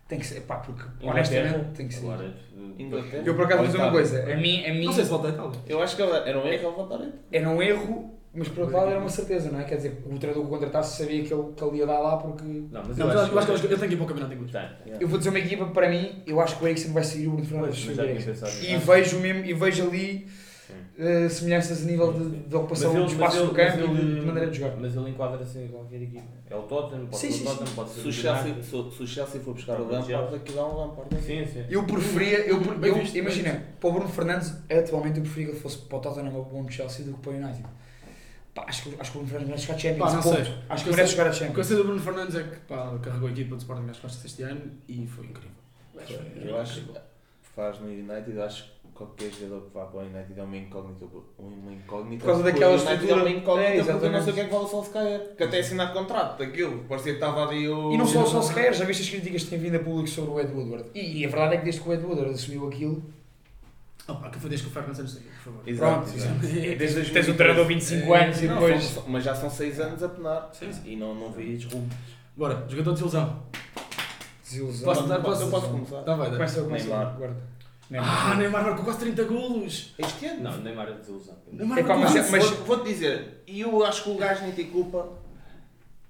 Tem que ser, pá, porque honestamente tem que ser. Agora, Inglaterra. Eu por acaso vou dizer uma coisa, a mim, a mim Não sei se volta a Itália. Eu acho que era era um erro ele voltar aí. era um erro, mas por outro lado era uma certeza, não é? Quer dizer, o treinador que o contratasse sabia que ele, que ele ia dar lá porque. Não, mas Não, eu mas acho eu acho que ele tem que ir para o campeonato inglês. Tem. Eu vou dizer uma equipa, para mim, eu acho que o Eriksen vai seguir o Bruno Fernandes. E vejo mesmo, e vejo ali Sim. eh, semelhanças a nível de, de ocupação Mas do ele- espaço mas do ele- campo mas e de, ele- de maneira de jogar. Mas ele enquadra-se em qualquer equipa. É o Tottenham, pode Sim, ser sim, o Tottenham, pode ser Se o o Chelsea, se, se o Chelsea for buscar o Lampard, aquilo é um Lampard. Sim, sim. Eu preferia, eu, eu, bem imagina, para o Bruno Fernandes, atualmente eu preferia que ele fosse para o Tottenham ou para o Chelsea do que para o United. Pá, acho, que, acho que o Bruno Fernandes merece jogar Champions. Pá, não ponto. sei. Acho que Eu merece jogar a O que eu Champions. sei do Bruno Fernandes é que pá, carregou a equipa do Sporting às costas este ano e foi incrível. Eu acho que faz no United, acho que qualquer jogador que vá para o United é uma incógnita. Uma incógnita Por causa daquela estrutura- É uma incógnita É, porque eu não sei o que é que vale o Solskjaer. Que até assinar contrato daquilo. Parecia que estava ali o. E não só o Solskjaer, já viste as críticas que têm vindo a público sobre o Ed Woodward. E, e a verdade é que desde que o Ed Woodward assumiu aquilo, Opa, que foi desde que o Ferguson saiu, por favor. Exato, pronto, exato. desde tens o treinador 25 anos e Não, depois. são- mas já são 6 anos a penar. Sim, sim. E não, não vi rumo. Bora, jogador de desilusão. Desilusão. Posso dar? Posso- Posso? eu posso começar? Tá, vai, dá. Começa, começa. Neymar. Guarda. Ah, Neymar marcou quase 30 golos. Este ano? Não, Neymar é desilusão. Neymar Epá, marcou mas- mas- Vou- Vou-te dizer, e eu acho que o gajo nem tem culpa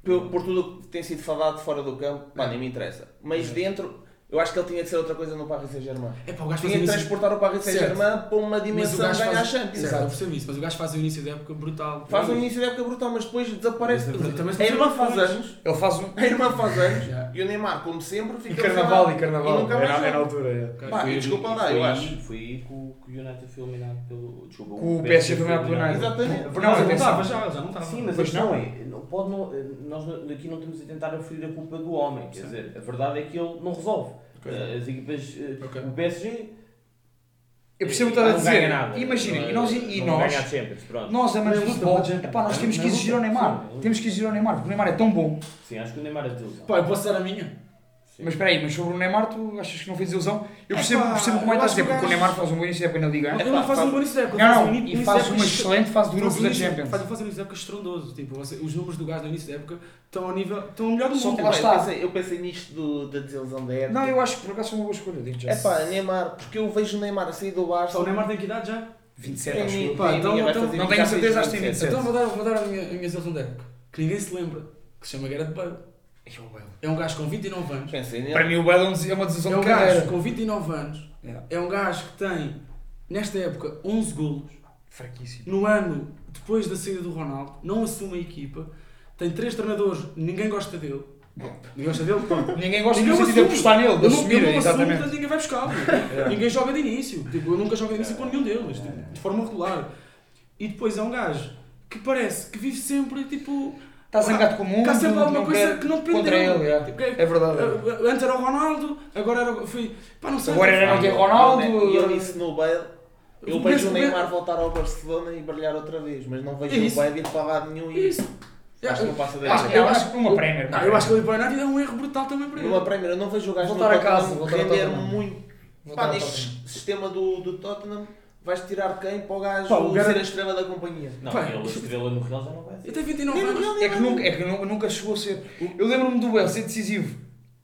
por, por tudo o que tem sido falado fora do campo. Pá, nem me interessa. Mas dentro, eu acho que ele tinha de ser outra coisa no Paris Saint-Germain. Epá, o gajo Tinha faz de o início- transportar o Paris Saint-Germain para uma Mas o dimensão de gajo ganhar a faz... Champions. Certo, eu percebo isso, mas o gajo faz o início da época brutal. Faz um início de época brutal, mas depois desaparece. Ele também A irmã faz anos, Ele faz um. a irmã faz anos. E o Neymar, como sempre, fica E carnaval, e carnaval. E nunca é, mais na, é na joga. altura, é. Pá, Foi- e desculpa lá, eu acho. Foi aí que o, que o United foi eliminado pelo. Desculpa, Com o PSG foi eliminado pelo United. Exatamente. Não, Não, não estava já, já não estava. Sim, mas a questão não. é, não pode não, nós não- aqui não estamos a tentar aferir a culpa do homem, quer dizer, a verdade é que ele não resolve. Eh, As equipas, eh, o PSG Eu percebo o que estás a dizer. nada. Imagina, Não- e nós, e nós, Champions, nós Não de é futebol, é epá, nós temos que é exigir ao. Neymar. Temos que exigir ao Neymar, porque o Neymar é tão bom. Sim, acho que o Neymar é desilusão. Pá, eu posso dar a minha? Sim. Mas espera aí, mas sobre o Neymar, tu achas que não fez ilusão? Eu É percebo, pá, percebo como é que estás a dizer, que porque o Neymar faz um bom início de época na Liga. Ele não faz um bom início de época, Não, um e de faz uma excelente fase de faz grupos um da Champions. Faz, faz um início de época estrondoso. Tipo, você- os números do gajo no início da época estão ao nível. estão ao melhor do Só mundo. que lá Epá, está. Eu pensei, eu pensei nisto do- da desilusão da época. Não, eu acho que por acaso foi uma boa escolha, digo já. É pá, Neymar, porque eu vejo o Neymar a sair do Barça. Só o Neymar tem que idade já? 27, Tem acho eu. Pá, então- então- fazer não 20, tenho certeza, acho que tem 27. Então vou dar, vou dar a minha, a minha ilusão da época. Que ninguém se lembra. Que se chama Gareth Bale. E o Bale. É um gajo com 29 anos. Pensei nele. Para mim o Bale é é uma decisão É um de carreira. gajo com 29 anos. Yeah. É um gajo que tem, nesta época, 11 golos. Fraquíssimo. No ano depois da saída do Ronaldo, não assume a equipa. Tem três treinadores, ninguém gosta dele. Ninguém gosta dele? Pronto. Ninguém gosta Ninguém no sentido de assume. apostar nele, de assumir, não exatamente. ninguém vai buscá-lo. Ninguém joga de início. Tipo, eu nunca jogo de início com nenhum deles, tipo, de forma regular. E depois é um gajo que parece que vive sempre, tipo... Está zangado com o mundo, Cá sempre alguma não coisa quer que não depende contra dele. ele. é. Tipo, é- É verdade. Uh, Antes era o Ronaldo, agora era, foi. Pá, não sei. Agora era não Ronaldo. E eu disse no Bale. Eu O vejo o Neymar voltar ao Barcelona e brilhar outra vez, mas não vejo isso. o Bale ir para lado nenhum e Isso. acho que não passa Ah, dele. eu acho que uma Premier. Não, eu acho que ele para o United é um erro brutal também para ele. Numa Premier, eu não vejo o gajo Voltar a casa, Tottenham voltar a render muito. Pá, neste sistema do, do Tottenham, vais tirar quem para o gajo Pá, o ser garoto- a estrela da companhia? Não, Pá, ele estrela no Real já não vai ser. Ele tem 29 Nem no anos. Nem É que nunca, é que nunca, nunca chegou a ser. Eu lembro-me do Bale ser decisivo.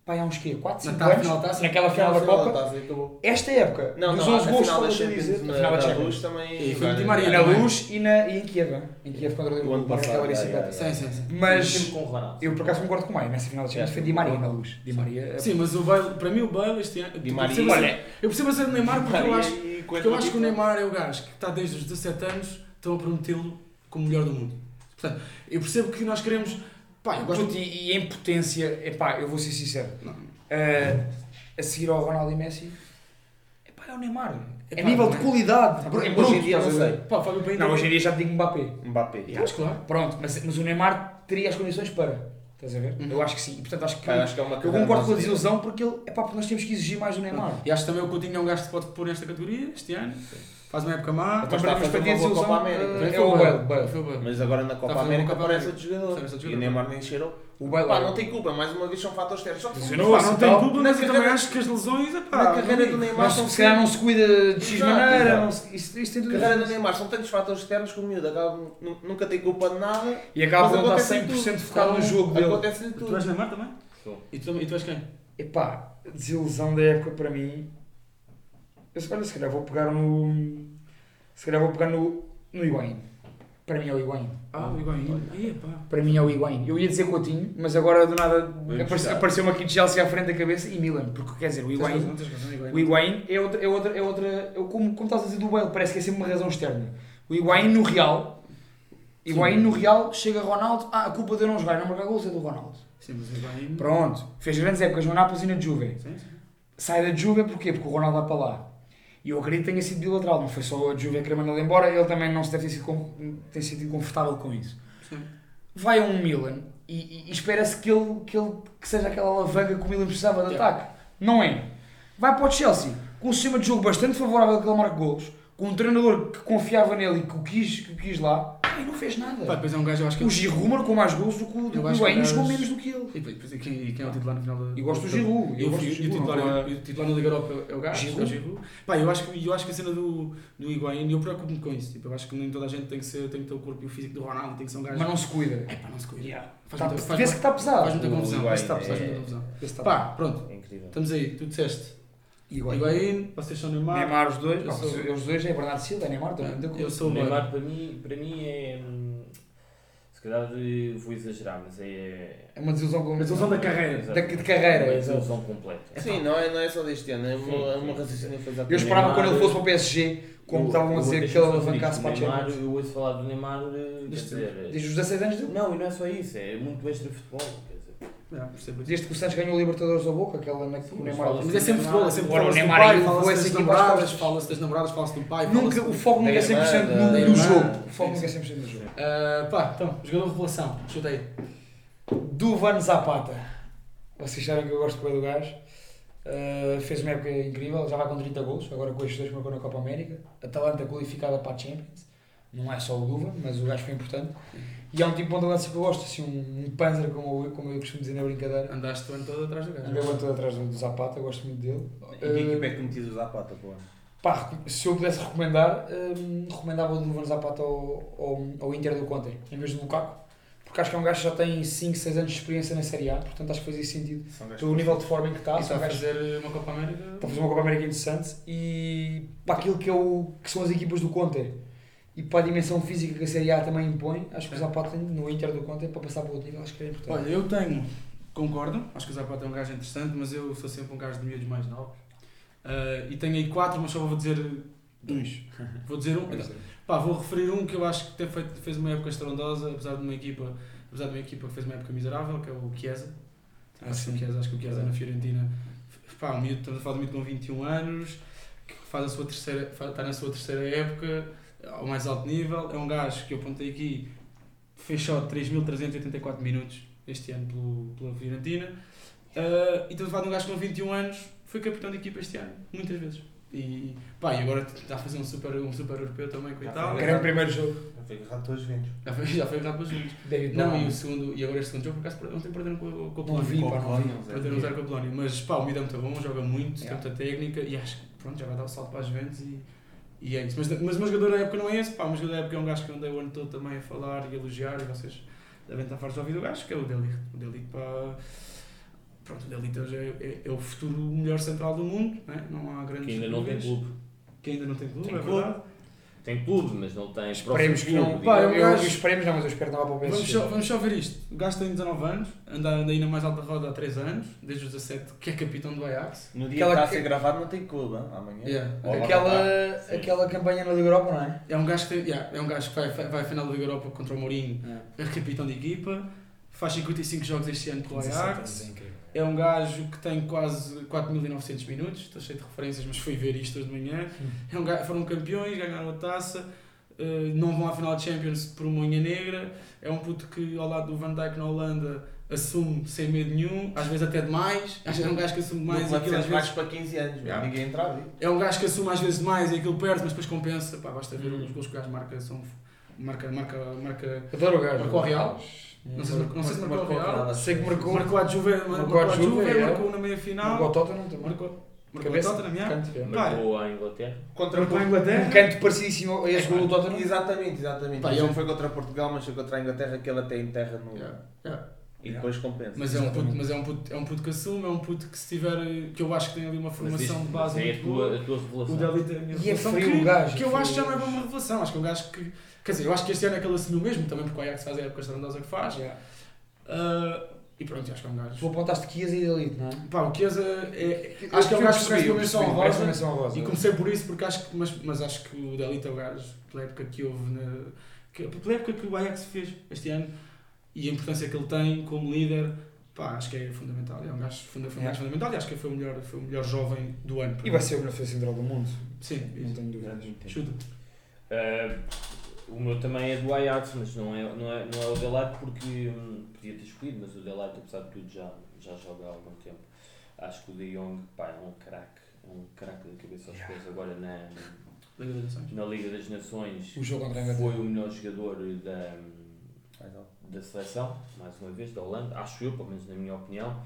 Pá, há uns quê? 4, Na 5 taça, anos? final da taça? Naquela final da Final Copa. taça, acabou. Esta época, Não, dos não, 11 a gols, final da estou a dizer. na, final da da Champions. Luz também. E foi Maria. E na luz e, na, e em Kiev. Em Kiev contra o O ano Liverpool. passado, Sim, sim, sim. Mas eu por acaso concordo com o Maio. Nessa final da Champions foi Di Maria na luz. Di Maria. Sim, mas o Bale, para mim o Bale este ano. Di eu Maria- percebo a ser- Olha, Eu percebo a ser do Neymar porque eu acho, e porque eu acho que o. Neymar é o gajo que está desde os 17 anos, estão a prometê-lo como o melhor do mundo. Portanto, eu percebo que nós queremos. Pá, eu gosto Puto, e, e em potência, epá, eu vou ser sincero. Não. eh, a seguir ao Ronaldo e Messi, epá, é o Neymar. É Epá, nível de não é? qualidade. Bem, bruto, hoje em dia não sei. Pá, Fábio Não, hoje em dia já te digo Mbappé. Mbappé. Pois, claro. Pronto, mas, mas o Neymar teria as condições para. Estás a ver? Uhum. Eu acho que sim. E portanto acho que. Pá, acho que é uma eu concordo com a desilusão porque ele. Epá, porque nós temos que exigir mais do Neymar. E acho que também o Coutinho é um gajo que pode pôr nesta categoria este ano. Faz uma época má. Então está a mas fazer para ter uma boa desilusão Copa América. Também é foi o Bale. Bale. Foi o Bale. Mas agora na Copa América aparece outro jogador. E o. Neymar nem cheirou. O Bale. Pá, não tem culpa, mais uma vez são fatores externos. Pá, não tem tal. culpa, mas eu também acho que as lesões. Epá, Na carreira do Neymar Mas são se calhar não se cuida de X maneira. Não A carreira do. Neymar são tantos fatores externos que o miúdo acaba, nu- nunca tem culpa de nada. E acaba Mas por não estar acontece 100% tudo. focado no jogo dele. Acontece-lhe Tu tudo. és Neymar também? Sou. E tu, e tu és quem? Epá, desilusão da época para mim. Eu, olha, se calhar vou pegar no. Se calhar vou pegar no. No Higuaín. Para mim é o Higuaín. Ah, o Higuaín. Para mim é o Higuaín. Eu ia dizer Coutinho, mas agora do nada apareceu-me aqui de Chelsea à frente da cabeça e Milan. Porque quer dizer, o Tens Higuaín. razão, tens razão, Higuaín. O Higuaín é outra. É outra, é outra é como, como estás a dizer do Bale, parece que é sempre uma razão externa. O Higuaín no Real. Higuaín no Real, chega Ronaldo. Ah, a culpa de eu não jogar não marcar gols é do Ronaldo. Sim, mas o Higuaín. Pronto. Fez grandes épocas no Nápoles e na Juve. Sim, sim. sai da Juve porquê? Porque o Ronaldo vai para lá. E eu acredito que tenha sido bilateral, não foi só a Juve querer mandá-lo embora, ele também não se deve ter sido, ter sentido confortável com isso. Sim. Vai a um Milan e, e- e espera-se que ele, que ele que seja aquela alavanca que o Milan precisava de Yeah. ataque. Não é. Vai para o Chelsea com um sistema de jogo bastante favorável que ele marque golos, com um treinador que confiava nele e que o quis, que o quis lá, e não fez nada. Pá, depois é um gajo, eu acho que. o Giroud marcou mais golos do que o Higuaín, o jogou menos do que ele. E depois, e quem, e quem é o titular no final da. Eu gosto do Giroud. E Eu o, gosto do e Giroud. titular, não é- e o titular na Liga Europa é o gajo, Giroud. é o Giroud. Pá, eu acho, que- eu acho que a cena do, do Higuaín, eu preocupo-me com isso. Tipo, eu acho que nem toda a gente tem que, ser, tem que ter o corpo e o físico do Ronaldo, tem que ser um gajo. Mas não se cuida. É pá, não se cuida. Yeah. Faz Tá- muita- faz Vê-se que está pesado. Faz muita confusão. Higuaín Faz muita é- confusão. Vê-se que está Pá, pronto, É incrível. estamos aí. Tu disseste Higuaín. Higuaín, vocês são Neymar. Neymar, os dois. Eu sou- Os dois é Bernardo Silva, é Neymar, também. acordo. Eu sou O Neymar para mim, para mim é. hum, Se calhar vou exagerar, mas é. É uma desilusão com... A desilusão da carreira. Da- de carreira, Uma exato. desilusão completa. Sim, não é, não é só deste ano, é uma, sim, uma sim. raciocínio que fez Eu esperava Neymar, quando ele fosse para o PSG, como Eu- estavam a eu dizer, que ele avançasse para a O Neymar, Champions. Eu ouço falar do Neymar, eh. Desde os 16 anos dele. Não, e não é só isso, é muito extra futebol. Percebo isso. Desde que o Santos ganhou o Libertadores ao Boca, aquela na que o Neymar... Mas é sempre futebol, é sempre Agora o Neymar equipa às namoradas, costas. fala-se das namoradas, fala-se do pai. Nunca, fala-se o foco nunca é Da 100% irmã, no, jogo. O foco nunca é 100% no jogo. Ah, pá, então, jogador de revelação, chuta aí. Duvan Zapata. Vocês sabem que eu gosto bem do gajo. Uh, fez uma época incrível, já vai com 30 gols, agora com estes dois marcou na Copa América. Atalanta qualificada para a Champions. Não é só o Duva, mas o gajo foi importante. E é um tipo de ponta de lança que eu gosto, assim, um, um panzer, como eu, como eu costumo dizer na brincadeira. Andaste o ano todo atrás do gajo. Andei o ano todo atrás do Zapata, gosto muito dele. E que equipa é que metias o Zapata, pô? Pá, se eu pudesse recomendar, hum, recomendava o Duvan Zapata ao, ao, ao Inter do Conte, em vez do Lukaku. Porque acho que é um gajo que já tem 5, 6 anos de experiência na Série A, portanto acho que fazia sentido. Pelo nível de forma em que está, E está a fazer uma Copa América. está a fazer uma Copa América interessante e para aquilo que, é o, que são as equipas do Conte e para a dimensão física que a Série A também impõe, acho que o Zapata no Inter do Conte para passar para outro nível acho que é importante. Olha, eu tenho, concordo, acho que o Zapata é um gajo interessante, mas eu sou sempre um gajo de miúdos mais novos. Ah, e tenho aí quatro, mas só vou dizer uns. Vou dizer um. Pá, vou referir um que eu acho que tem feito, fez uma época estrondosa, apesar de uma equipa, apesar de uma equipa que fez uma época miserável, que é o Chiesa. Ah, acho, que o sim. Chiesa acho que o Chiesa na Fiorentina, pá, um miúdo, estamos a falar de um miúdo com 21 anos, que faz a sua terceira, está na sua terceira época, ao mais alto nível, é um gajo que eu apontei aqui, fez só 3.384 minutos este ano pelo, pela Fiorentina, Ah, e estamos a falar de um gajo com 21 anos, foi capitão de equipa este ano, muitas vezes. E, pá, e agora está a fazer um super, um super europeu também com a Já Itália. foi. Grande primeiro jogo. Já foi agarrado todos os ventos. Já foi, já foi errado para juntos. David Não, e o segundo, e agora este segundo jogo, por acaso, ontem perderam com, a- com a Não Polónia. pá, não vi. Perderam um zero com a Polónia. Mas pá, o Mida é muito bom, joga muito, tem Yeah. muita técnica e acho que pronto, já vai dar o salto para as Juventus e, e é isso. Mas, mas o meu jogador da época não é esse, pá, o meu jogador da época é um gajo que eu andei o ano todo também a falar e a elogiar e vocês devem estar fartos de ouvir o gajo, que é o Delict. O Delict, pá. Pronto, o Delict hoje é, é, é o futuro melhor central do mundo, né? não há grandes Que ainda não tem clube. Que ainda não tem clube, Tem é clube. verdade. Tem clube, mas não tem Esperemos que não. Pá, eu, eu, gajo- eu esperemos não, mas eu espero que não vá para o Vamos PSG. só, vamos só ver isto. O gajo tem 19 anos, anda, anda aí na mais alta roda há 3 anos, desde os 17, que é capitão do Ajax. No dia Aquela que está a ser gravado não tem clube, hein? amanhã. Yeah. Aquela, Sim. aquela campanha na Liga Europa, não é? É um gajo que, tem, yeah, é um gajo que vai, vai, vai à final da Liga Europa contra o Mourinho, é capitão de equipa, faz 55 jogos este ano 17 anos, Ajax. É um gajo que tem quase 4.900 minutos, estou cheio de referências, mas fui ver isto hoje de manhã. É um gajo, foram campeões, ganharam a taça, eh, não vão à final de Champions por uma unha negra. É um puto que, ao lado do Van Dijk na Holanda, assume sem medo nenhum, às vezes até demais. É um gajo que assume Mais mais e aquilo às mais vezes. para 15 anos, Yeah. ninguém entrava. É um gajo que assume às vezes demais e aquilo perde, mas depois compensa. Pá, basta ver Hum. os gols que o gajo marca. São, marca, marca, marca. Adoro o gajo. Marcou o Real? Não sei, se- não sei se marcou o Real. nada. Sei que marcou. Marcou a Juve, Marcou marcou a Juve, Juve, é. marcou na meia final. Marcou o Tottenham também. Marcou, marcou a Cabeça. Tottenham. Canto, é. Marcou a Inglaterra. Contra Marcou a Um Inglaterra. canto parecidíssimo a esse gol do Tottenham. Exatamente, exatamente. Pá, e é não um- foi contra Portugal, mas foi contra a Inglaterra que ele até enterra no. Yeah, yeah. E depois compensa. Mas é, um puto, mas é, um puto, é um puto que assume, é um puto que se tiver. que eu acho que tem ali uma formação isto- de base é a tua, boa. a tua O revelação. Delhi tem a minha E é revelação frio que, o gajo, que eu é acho que já não é uma revelação. Acho que é um gajo que. Quer dizer, eu acho que este ano é que ele assumiu mesmo, também porque o Ajax faz a época estrondosa que faz. Yeah. Ah, e pronto, acho que é um gajo. Tu apontaste Kias e Elite, não é? Pá, o Chiesa é. Acho que é um gajo que merece uma menção honrosa. honrosa. E comecei por isso porque acho que, mas, mas acho que o Delito é o gajo pela época que houve na, que, pela época que o Ajax fez este ano e a importância que ele tem como líder, pá, acho que é fundamental. É um gajo funda, foi um gajo fundamental e acho que foi o melhor, foi o melhor jovem do ano. E vai ser o melhor central do mundo. Sim, Não isso. tenho dúvidas. Chuta. Ah, o meu também é do Ajax, mas não é, não é, não é o Delight porque hum, podia ter escolhido, mas o Delight, apesar de tudo, já, já joga há algum tempo. Acho que o De Jong pá, é um craque, é um craque da cabeça aos Yeah. pés. Agora na, Liga das Nações. na Liga das Nações O jogo contra a foi o melhor jogador da, da seleção, mais uma vez, da Holanda, acho eu, pelo menos na minha opinião.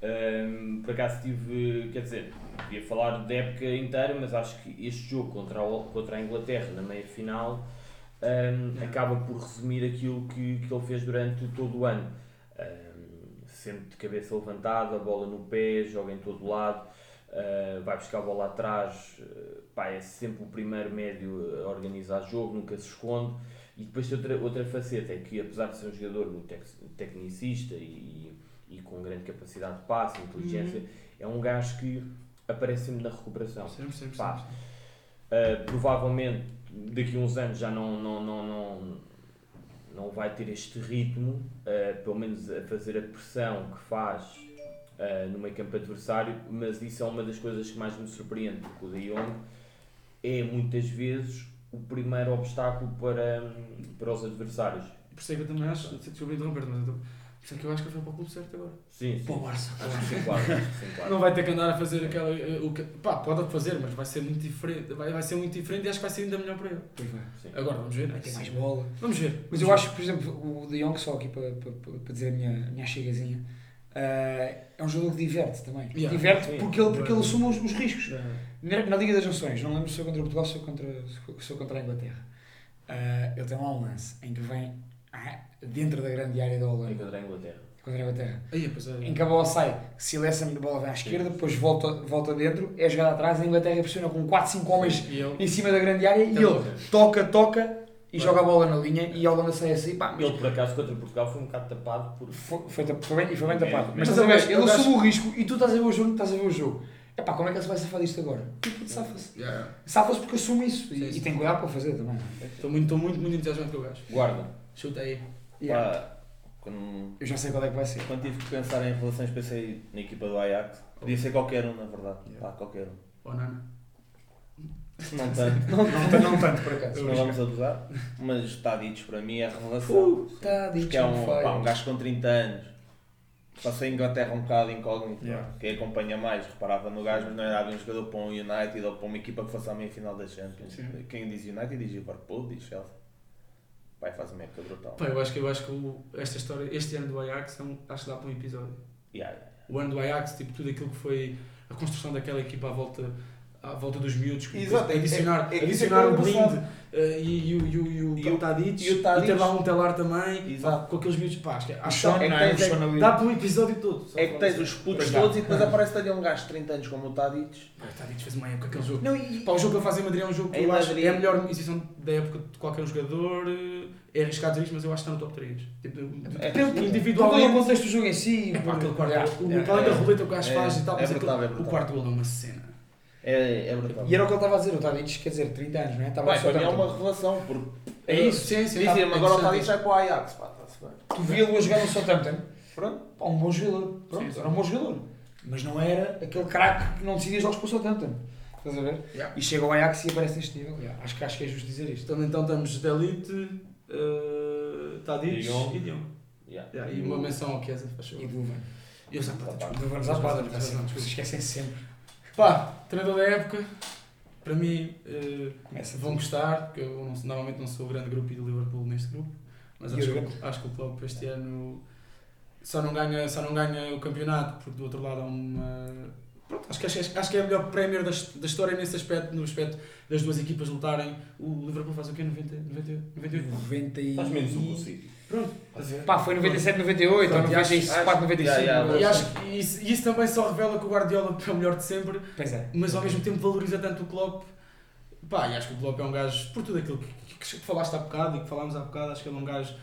Hum, por acaso tive, quer dizer, podia falar da época inteira, mas acho que este jogo contra a, contra a Inglaterra na meia final hum, acaba por resumir aquilo que, que ele fez durante todo o ano. Hum, sempre de cabeça levantada, bola no pé, joga em todo lado, uh, vai buscar a bola atrás, uh, pá, é sempre o primeiro médio a organizar jogo, nunca se esconde. E depois tem outra, outra faceta, é que apesar de ser um jogador muito tec- tecnicista e, e com grande capacidade de passe, inteligência, é um gajo que aparece sempre na recuperação. Sempre, sempre, Pá. sempre. Uh, provavelmente daqui a uns anos já não, não, não, não, não vai ter este ritmo, uh, pelo menos a fazer a pressão que faz uh, no meio campo adversário, mas isso é uma das coisas que mais me surpreende, porque o De Jong é muitas vezes o primeiro obstáculo para, para os adversários. Eu também acho, desculpa interromper mas é que eu acho que ele foi para o clube certo agora. Sim, sim. Para o Barça. Acho acho. Não vai ter que andar a fazer aquela. eh, O que, pá, pode fazer, mas vai ser muito diferente. Vai, vai ser muito diferente e acho que vai ser ainda melhor para ele. Pois vai. Sim. Agora vamos ver. Vai ter mais bola. Vamos ver. Mas eu acho, por exemplo, o De Jong, só aqui para, para, para dizer a minha, a minha chegazinha, eh, é um jogador que diverte também. Yeah. Diverte Sim. porque ele, porque ele assume os, os riscos. Eh, Na, na Liga das Nações, não lembro se foi contra Portugal ou se foi contra, se foi- contra a Inglaterra. Eh, ele tem lá um lance em que vem dentro da grande área da Holanda, contra a Inglaterra. contra a Inglaterra. Aí, pois é. Em que a bola sai, Silência a bola vem à esquerda, depois volta, volta dentro, é jogada atrás, a Inglaterra pressiona com 4, 5 homens E ele. em cima da grande área e Tem ele bola. toca, toca e joga a bola na linha e a Holanda sai assim, pá, mas Ele, por acaso, contra Portugal foi um bocado tapado por. foi, foi, foi bem, e foi bem tapado. Mas Mas estás a eu ver, acho- ele eu acho- assume o risco e tu estás a ver o jogo, estás a ver o jogo. Epá, como é que ele se vai safar disto agora? Tipo, safa-se. Yeah. Safa-se porque assume isso e, Sim, sim. e tem cuidado para o fazer também. Estou muito, estou muito, muito entusiasmado com o gajo. Guarda. Chuta aí. Yeah. Pá, quando, Eu já sei qual é que vai ser. quando tive que pensar em relações, pensei na equipa do Ajax. Podia ser qualquer um, na verdade. Yeah. Pá, qualquer um. Ou Nana. Não tanto. Não, não, não tanto por acaso. não vamos abusar. Mas Taditos para mim é a revelação. Tá dito, Porque é um, pá, um gajo com 30 anos. Passou a Inglaterra um bocado incógnito. Yeah. Quem acompanha mais reparava no gajo, mas não era um jogador para um United ou para uma equipa que fosse à meia final da Champions. Sim. Quem diz United diz Liverpool, diz Chelsea. Pai, faz uma época brutal. Pá, eu acho que, eu acho que o- esta história, este ano do Ajax, é um- acho que dá para um episódio. Yeah, yeah. O ano do Ajax, tipo, tudo aquilo que foi a construção daquela equipa à volta, à volta dos miúdos, Exato, é- adicionar, é- é- adicionar é o é Blind eh, e, o- e, o- e o, E o- Tadic, e o ter lá um telar também, Exato. com aqueles miúdos, pá, acho que, O é é? O Sean ali. dá para um episódio todo. É que tens os putos todos e depois aparece ali um gajo de 30 anos como o Tadic. O Tadic fez uma época, aquele jogo. Não, e, Pá, o jogo que ele faz em Madrid é um jogo que eu acho é a melhor exibição da época de qualquer um jogador. eh, É arriscado dizer isto, mas eu acho que está no top 3. Tipo, É. pelo, pelo individualmente. contexto do jogo em si. É pá, aquele quarto. O da yeah. roleta que o gajo É, faz e tal, é é brutal. o quarto gol é uma cena. É, é brutal. E era o que ele estava a dizer, o Tadic, quer dizer, 30 anos, não é? Estava no para mim é uma revelação, porque É isso. Sim, sim. dizem-me tá- agora o Tadic vai para o Ajax. Pá, está-se bem. Tu via-lo a jogar no Southampton, Pronto. pá, um bom jogador. Pronto, Sim, sim. era um bom jogador. Mas não era aquele craque que não decidia jogos para o Southampton. Estás a ver? Yeah. E chega ao Ajax e aparece neste nível. Yeah, Acho, que, acho que é justo dizer isto. Então, então estamos de Elite, uh, Tadic E Dion. e Dion. Yeah. Yeah, e uma menção ao Chiesa, faz E favor. Duvan. E eu Zapata, desculpa. Duvan Tens razão, Zapata, tens razão, se desculpa. esquecem sempre. Pá, treinador da época, para mim, uh, vão gostar, porque eu não- normalmente não sou o grande grupo e do Liverpool neste grupo, mas acho, o que, acho que o Klopp este ano só não, ganha, só não ganha o campeonato, porque do outro lado há uma... Pronto, acho que, acho, acho que é a melhor Premier da, da história nesse aspecto, no aspecto das duas equipas lutarem. O Liverpool faz o quê? 90, 90, 98? 90 e... Faz menos um o City. Pronto? Pá, foi 97, 98, ou Pronto, e acho- 94, 95. Yeah, yeah, E acho que isso, isso também só revela que o Guardiola é o melhor de sempre, Pois é. mas ao mesmo tempo valoriza tanto o Klopp. Pá, e acho que o Klopp é um gajo, por tudo aquilo que, que, que falaste há bocado e que falámos há bocado, acho que ele é um gajo,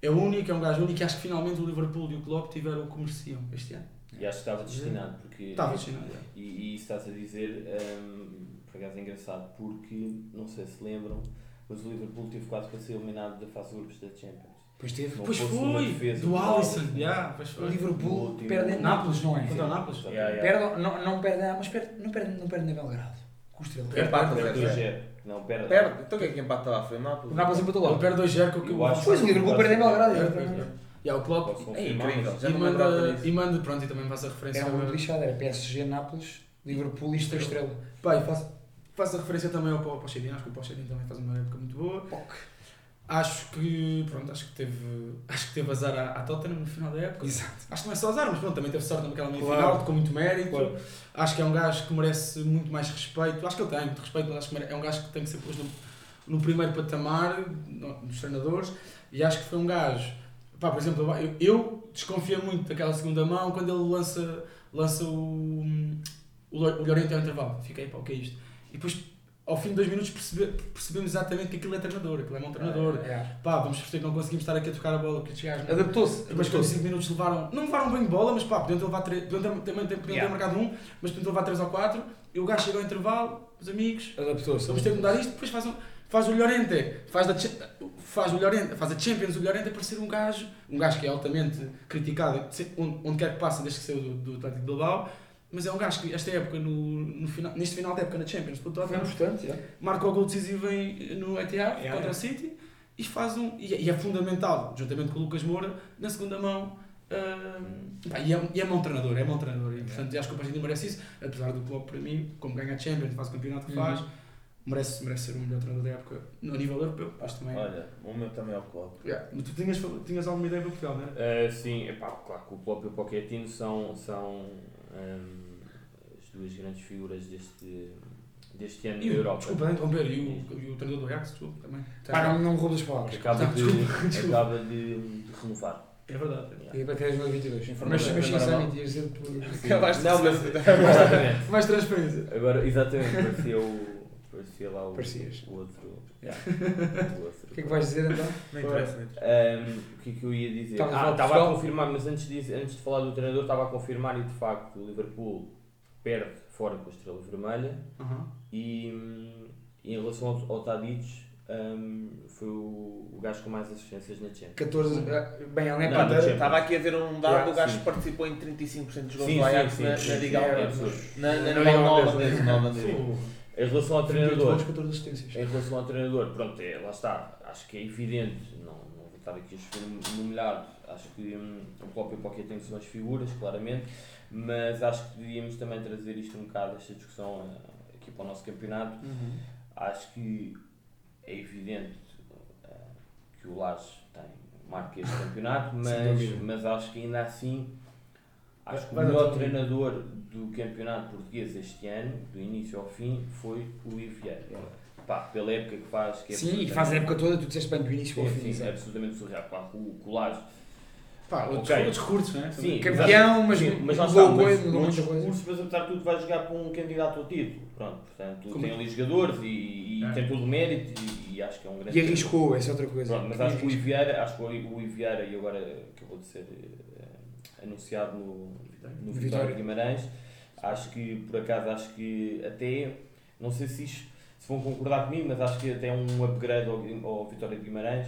é único, é um gajo único e acho que finalmente o Liverpool e o Klopp tiveram o que mereciam este ano. E acho que estava destinado, porque. Estava destinado, é. E, e isso estás a dizer, hum, por acaso é engraçado, porque, não sei se lembram, mas o Liverpool teve quase para ser eliminado da fase de grupos da Champions. Pois teve. Não Pois fosse uma foi, defesa do Alisson, Alisson. yeah, pois O foi. Liverpool último- perde em Nápoles, não é? Contra o Nápoles. Yeah, yeah. Perde, não, não perde, mas perde, não perde, não perde na Belgrado. Com o Estrela. Perde, Empata, perde, zero, perde. zero. 2-0. Não, pera. Perde. Então quem é que empata lá? Foi o Nápoles? O Nápoles empatou Ele lá. perde 2-0 com o que Eu o acho Pois, o Liverpool perde em Belgrado. É, exatamente. é, é. Yeah, o Klopp Posso É confirmar, incrível. Já e não me lembrava manda, disso. e manda, pronto, e também faz a referência Era uma ao- lixada, era PSG, Nápoles, Liverpool e Estrela. Pá, e faço, faço a referência também ao Pau Pochettino, acho que o Pochettino também faz uma época muito boa. Acho que, pronto, acho que teve, acho que teve azar à, à Tottenham no final da época. Exato. Acho que não é só azar, mas pronto, também teve sorte naquela meia Claro. final, com muito mérito. Claro. Acho que é um gajo que merece muito mais respeito. Acho que ele tem muito respeito, mas acho que é um gajo que tem que ser posto no, no primeiro patamar dos treinadores. E acho que foi um gajo, pá, por exemplo, eu, eu desconfio muito daquela segunda mão quando ele lança, lança o, o, o Llorente ao intervalo. Fiquei, pá, o que é isto? E depois, ao fim de dois minutos, percebe, percebemos exatamente que aquilo é treinador, aquilo é bom treinador. É. Pá, vamos perceber que não conseguimos estar aqui a tocar a bola, gajos não- Adaptou-se. mas com 5 minutos levaram. Não levaram bem de bola, mas pá, podiam ter, levado três, podiam ter, podiam ter Yeah. marcado um, mas podiam ter levado 3 ou 4. E o gajo chega ao intervalo, os amigos, Adaptou-se. vamos ter que mudar isto. Depois faz, um, faz o Llorente, faz, da, faz, o Llorente, faz a Champions, o Llorente parecer um gajo, um gajo que é altamente criticado onde, onde quer que passe, desde que saiu do, do Atlético de Bilbao. Mas é um gajo que, esta época, no, no final, neste final da época na Champions, pelo Tottenham, importante, já. marca o gol decisivo em, no Yeah, contra o City e faz um e, é- e é fundamental juntamente com o Lucas Moura na segunda mão Ah, pá, e, é, e é bom treinador, é bom treinador. E, portanto, acho que o Pochettino merece isso, apesar do Klopp, para mim, como ganha a Champions, faz o campeonato que faz, merece, merece ser o melhor treinador da época no nível europeu. Acho também. Olha, o meu também é o Klopp. Yeah. Mas tu tinhas, tinhas alguma ideia para Portugal, não é? Uh, sim, epá, claro que o Klopp e o Pochettino são, são um, duas grandes figuras deste, deste ano E na o, Europa. desculpa, não interromper, e o, e o treinador do Ajax, desculpa, também. Pá, não, não me roubes as palavras. Acaba, Tá, de, desculpa, desculpa. acaba de, de renovar. É verdade. E até 2022. Mas, mas sinceramente, ias dizer por. Acabaste de Não, mas- Exatamente. Mais transparência. Agora, exatamente, parecia, o, parecia lá o, Parecias. o outro. Yeah. o outro. O que é que vais dizer então? Não interessa, não. Um, o que é que eu ia dizer? Estavas a ah, estava a Portugal? confirmar, mas antes de, antes de falar do treinador, estava a confirmar e de facto o Liverpool perde fora com a estrela vermelha Aham. e, e em relação ao, ao Tadic, hum, foi o, o gajo com mais assistências na Champions. 14. ah, Bem, ele não é Não, Estava aqui a ver um dado, Yeah, o gajo sim. participou em 35% dos gols Sim, do Ajax sim, na, sim, na Liga é Holandesa. absurdo. Na, Liga. Em relação ao 28 treinador, gols, 14 assistências. Em relação ao treinador, pronto, é, lá está, acho que é evidente, não, estar aqui a no, no molhado, acho que hum, o e o Pochettino são as figuras, claramente, mas acho que devíamos também trazer isto um bocado, esta discussão eh, aqui para o nosso campeonato, acho que é evidente eh, que o Lages tem, marca este campeonato, mas, mas acho que ainda assim, acho que o melhor treinador do campeonato português este ano, do início ao fim, foi o Luís Vieira. Pá, pela época que faz, que é Sim, e faz a época toda, tu disseste bem do início ao Sim, fim. sim, é absolutamente surreal. Que o que o Lages Pá, outros, Ok. outros curtos, não é? Sim, Campeão, mas, Sim, mas lá mudou coisa, mas mudou muita coisa. discurso, mas apesar de tudo vai jogar para um candidato ao título. Pronto, portanto, Como- tem ali jogadores e, e É. tem todo o mérito e, e acho que é um grande E arriscou, essa é outra coisa. Pronto, mas acho que o Iviera, acho que o Iviera e agora acabou de ser eh, anunciado no, no. Vitória Guimarães, acho que por acaso acho que até não sei se isto, se vão concordar comigo, mas acho que até um upgrade ao, ao Vitória de Guimarães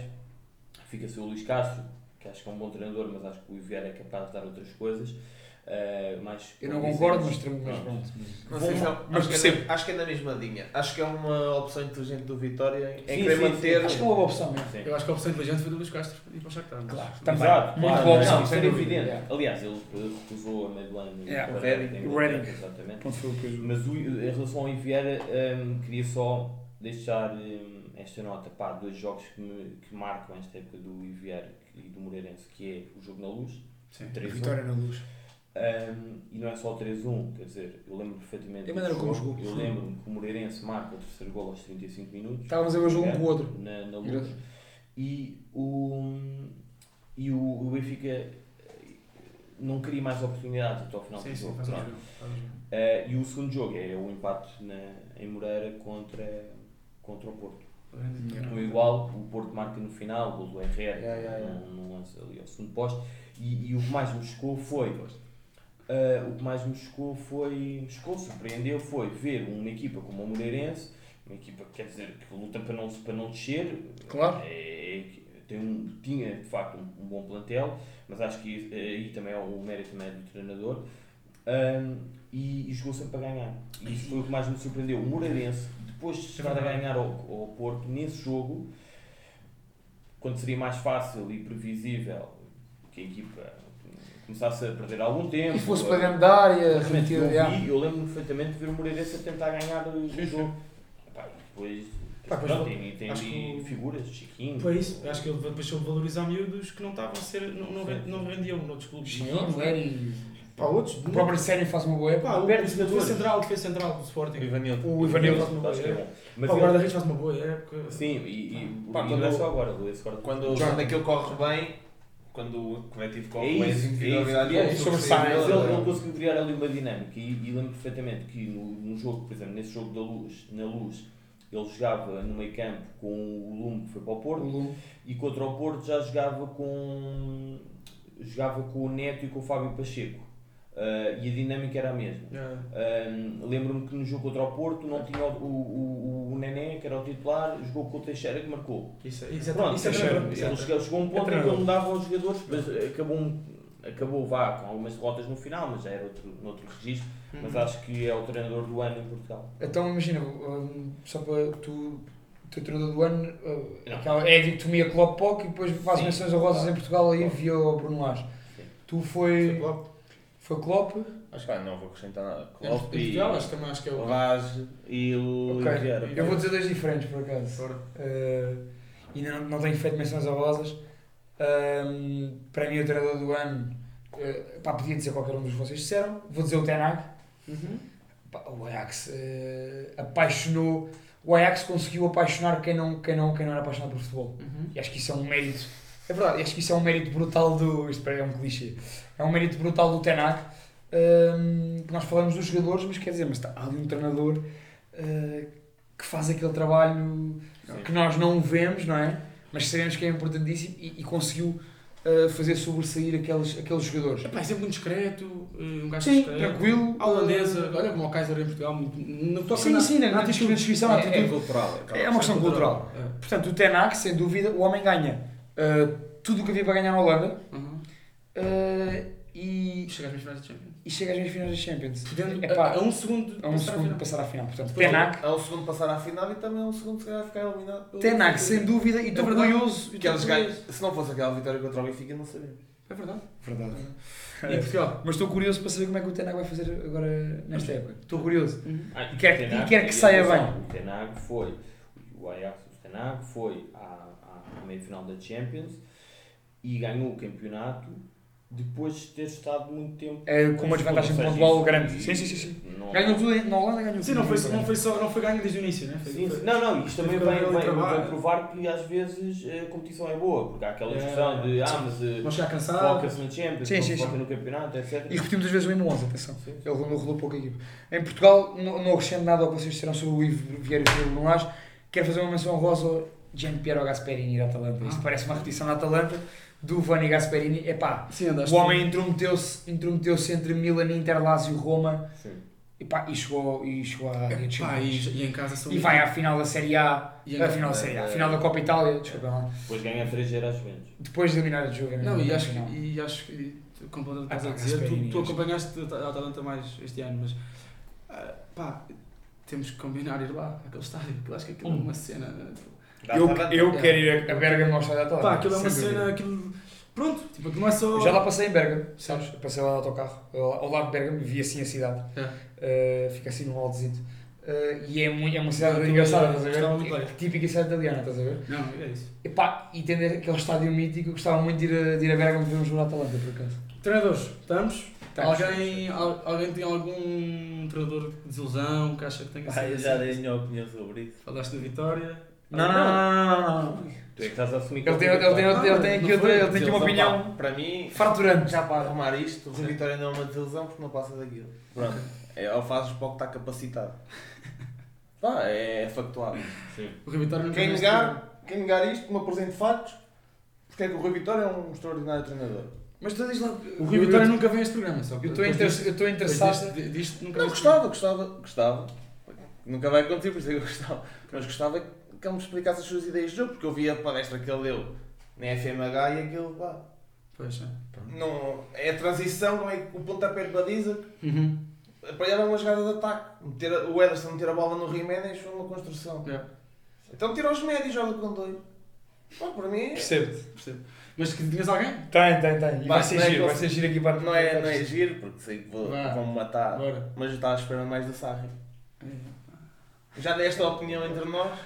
fica a ser o Luís Castro, que acho que é um bom treinador, mas acho que o Iviera é capaz de dar outras coisas. Eh, mais Eu não concordo, mas, mas Pronto. pronto. Não sei se é, Mas acho, que é na, acho que é na mesma linha. Acho que é uma opção inteligente do Vitória em Sim, querer sim, manter. sim. Acho que é uma boa opção mesmo. Sim. Eu acho que a opção inteligente foi do Luís Castro e para o Shakhtar. mas- Claro, mas- também. Exato, Muito boa não, opção, não, sem isso é evidente. Aliás, ele recusou a ano Yeah. para- Reading. para- O Reading. Exatamente. Mas o, em relação ao Iviera, hum, queria só deixar hum, esta nota, pá, dois jogos que, me, que marcam esta época do Iviera e do Moreirense, que é o jogo na luz, Sim. 3-1, Vitória na luz. Hum, e não é só o 3-1, quer dizer, eu lembro perfeitamente E como jogo, eu lembro-me que o Moreirense marca o terceiro gol aos 35 minutos, Estávamos a ver o jogo um com o outro. na, na luz, e o, e o, o Benfica eh, não queria mais oportunidades até ao final Sim, do sim, jogo. faz bem. Eh, e o segundo jogo é o empate na, em Moreira contra, contra o Porto. No igual, o Porto marca no final, o gol do Herrera, Yeah, yeah, yeah. num lance ali ao segundo posto. E, e o que mais me chocou foi. Eh, o que mais me chocou foi. chocou, surpreendeu, foi ver uma equipa como o Moreirense, uma equipa quer dizer, que luta para não, para não descer. Claro. É, tem um, tinha de facto um, um bom plantel, mas acho que aí também é o mérito também é do treinador. Ahm, e, e jogou sempre a ganhar. E isso foi o que mais me surpreendeu. O Moreirense, depois de chegar a ganhar ao, ao Porto, nesse jogo, quando seria mais fácil e previsível que a equipa começasse a perder algum tempo. E fosse a- para dentro da área, remetido. eu, yeah. vi, eu lembro-me perfeitamente de ver o Moreirense a tentar ganhar o o jogo. Epá, e depois, Pá, depois pois, pronto, tem, tem ali o- figuras, Chiquinho. Foi isso. Eu acho que ele depois soube valorizar miúdos que não estavam a ser. não, não, não rendiam noutros clubes. Chiquinho, Leri. Pá, outros. O próprio Sério faz uma boa época. Pá, o de defesa central, defesa central do Sporting. O Ivanildo. O Ivanildo faz uma boa é época. bom. Mas Pá, o guarda-redes faz uma boa época. Sim, e, e, Pá, e quando- não é só agora, o esse agora. Quando, quando aquilo corre bem, quando o coletivo É corre bem, isso, é individualidades isso, é isso. sobressaem. Mas ele, ele conseguiu criar ali uma dinâmica e, e lembro perfeitamente que no, no jogo, por exemplo, nesse jogo da luz, na luz, ele jogava no meio campo com o Lume que foi para o O Porto Lume. e contra o Porto já jogava com jogava com o Neto e com o Fábio Pacheco Ah, e a dinâmica era a mesma. É. Um, Lembro-me que no jogo contra o Porto não tinha o, o, o, o Nené, que era o titular, jogou com o Teixeira que marcou. Isso, é- isso é Pronto, isso é Teixeira, ele chegou, chegou a um ponto em que ele mudava os jogadores, mas acabou, um- acabou vá, com algumas derrotas no final, mas já era outro, outro registro. Mas acho que é o treinador do ano em Portugal. Então imagina, hum, só para tu, o teu treinador do ano, uh, é a dicotomia Klopp Poc e depois faz menções honrosas Claro. em Portugal aí Claro. via o Bruno Lage. Tu foi. Klopp. Foi Klopp. Acho que não vou acrescentar nada. Klopp e Portugal, acho que também acho que é o. Raj e o Ok. Vieira. Eu vou dizer dois diferentes, por acaso. Uh, ainda não, não tenho feito menções honrosas. Um, para mim, o treinador do ano, uh, pá, podia dizer qualquer um dos que vocês disseram. Vou dizer o Tenag. Uhum. Pá, o Ajax uh, apaixonou. O Ajax conseguiu apaixonar quem não, quem, não, quem não era apaixonado por futebol. Uhum. E acho que isso é um mérito. É verdade, acho que isso é um mérito brutal do. Isto é um clichê. É um mérito brutal do Tenag. Um, nós falamos dos jogadores, mas quer dizer, mas está há ali um treinador uh, que faz aquele trabalho Sim. que nós não vemos, não é? Mas sabemos que é importantíssimo e, e conseguiu uh, fazer sobressair aqueles, aqueles jogadores. Epá, é sempre muito discreto, eh, um gajo Sim, discreto. tranquilo. A holandesa, olha como o Kaiser em Portugal, muito- não toca Sim, na, sim, na, na atitude. descrição, na É, é cultural. aquela É uma questão cultural. É. Portanto, o Tenac, sem dúvida, o homem ganha uh, tudo o que havia para ganhar na Holanda Uhum. Uh, e, chega às meias finais da Champions. e chega às meias finais da Champions. Podendo, Epá, a, a um segundo, a um passar à segundo final. passar à final. Portanto, Depois- Tenac, É o segundo passar à final e também é o segundo se calhar ficar eliminado. Tenac, Benfica. sem dúvida, e É estou verdade. curioso. Que eles ganham. Se não fosse aquela vitória contra o Benfica, não sabemos. É verdade. Verdade. E Portugal? Mas estou curioso para saber como é que o Tenac vai fazer agora nesta época. Estou curioso. Ah, E quer- Tenag- e quer que saia bem. O Tenag foi, o Ajax, o Tenag foi à, à meia-final da Champions e ganhou o campeonato depois de ter estado muito tempo. É, com uma desvantagem pontual grande. Sim, sim, sim. sim. Não, Ganhou tudo em- na Holanda, ganhou Sim, tudo. não foi, não foi, só, não foi ganho desde o início, né? Foi, Sim, foi- sim. Não, não, isto também vem, vem, vem provar que às vezes a competição é boa, porque há aquela É, discussão de ah, mas eh, Não chegar cansado. foca-se na Champions, Sim, não foca no campeonato, etc. E repetimos às vezes o mesmo 11, atenção. Sim, sim. Ele rolou, rolou pouco a equipa. Em Portugal, não, não acrescento nada ao que vocês disseram sobre o Ivo Vieira e o Lunás. Quero fazer uma menção rosa ao Gian Piero Gasperini da Atalanta. Isto Ah. parece uma repetição da Atalanta do Vani Gasperini. Epá, Sim, andaste o homem intrometeu-se intrometeu entre Milan, Inter, Lazio e Roma Sim. epá, e, chegou, e chegou à Liga de Pá, Champions. e, e em casa são E vai à final da Série A, E a final da Série A, a eh, final da Copa Itália, desculpa lá. Depois ganha 3-0 às Juventus. Depois de eliminar o jogo. Não, e acho, que- e acho que, completamente Ah, estás a pá, dizer, tu, tu acompanhaste a Atalanta mais este ano, mas ah, pá, temos que combinar ir lá, àquele estádio, que eu acho que aquilo é uma cena. Eu, eu É. quero ir a Bergamo ao estádio da Atalanta. Pá, aquilo é uma cena, aquilo. Pronto, tipo, aquilo não é só. Eu já lá passei em Bergamo, sabes? Eu passei lá de autocarro, ao lado de Bergamo, vi assim a cidade. É. Uh, fica assim num aldezito. Uh, e é, muito, é uma cidade aquilo engraçada, é- estás a muito ver? bem. Típica cidade italiana, estás a ver? Não, é isso. E pá, e tendo aquele estádio mítico, eu gostava muito de ir a, de ir a Bergamo ver um jogo da Atalanta, por acaso. Treinadores, estamos? Estamos. Alguém, al- alguém tem algum treinador de desilusão que acha que tem que Ah, eu já dei a minha opinião sobre isso. Falaste da Vitória. Não, não, não, não. Tu é que estás a assumir que Ele tem, é o ele tem, teu ele tem aqui outra, ele tem aqui uma opinião pá, Para mim, farturante. já para arrumar isto, o Rui Vitória não é uma desilusão porque não passa daquilo. Pronto. É, ou fazes para o que está capacitado. Pá, é factual. Sim. O Rio Vitória nunca Quem negar, quem negar isto, me apresente factos, porque é que o Rui Vitória é um extraordinário treinador. Mas tu diz lá. O Rio Vitória nunca vem a este programa, só que Eu estou depois inter- disto- eu estou depois interessado. disto- disto nunca Não, vem a este gostava, gostava, gostava. Nunca vai acontecer, por isso é que eu gostava. Mas gostava que ele me explicasse as suas ideias de jogo, porque eu vi a palestra que ele deu na FMH e aquilo, pá. Pois é. não, é a transição, não é o pontapé de baliza, Uhum. para ele é uma jogada de ataque. Meter, a- o Ederson meter a bola no Jiménez foi uma construção. É, Então tira os médios e joga com dois. Pá, para mim, Percebo-te. percebo. Mas que tinhas alguém? Tem, tem, tem. E vai ser é giro, vai ser giro aqui para não é, não é giro, porque sei que vou- vão-me matar. Agora. Mas eu estava esperando mais do Sarri. Já dei esta opinião entre nós.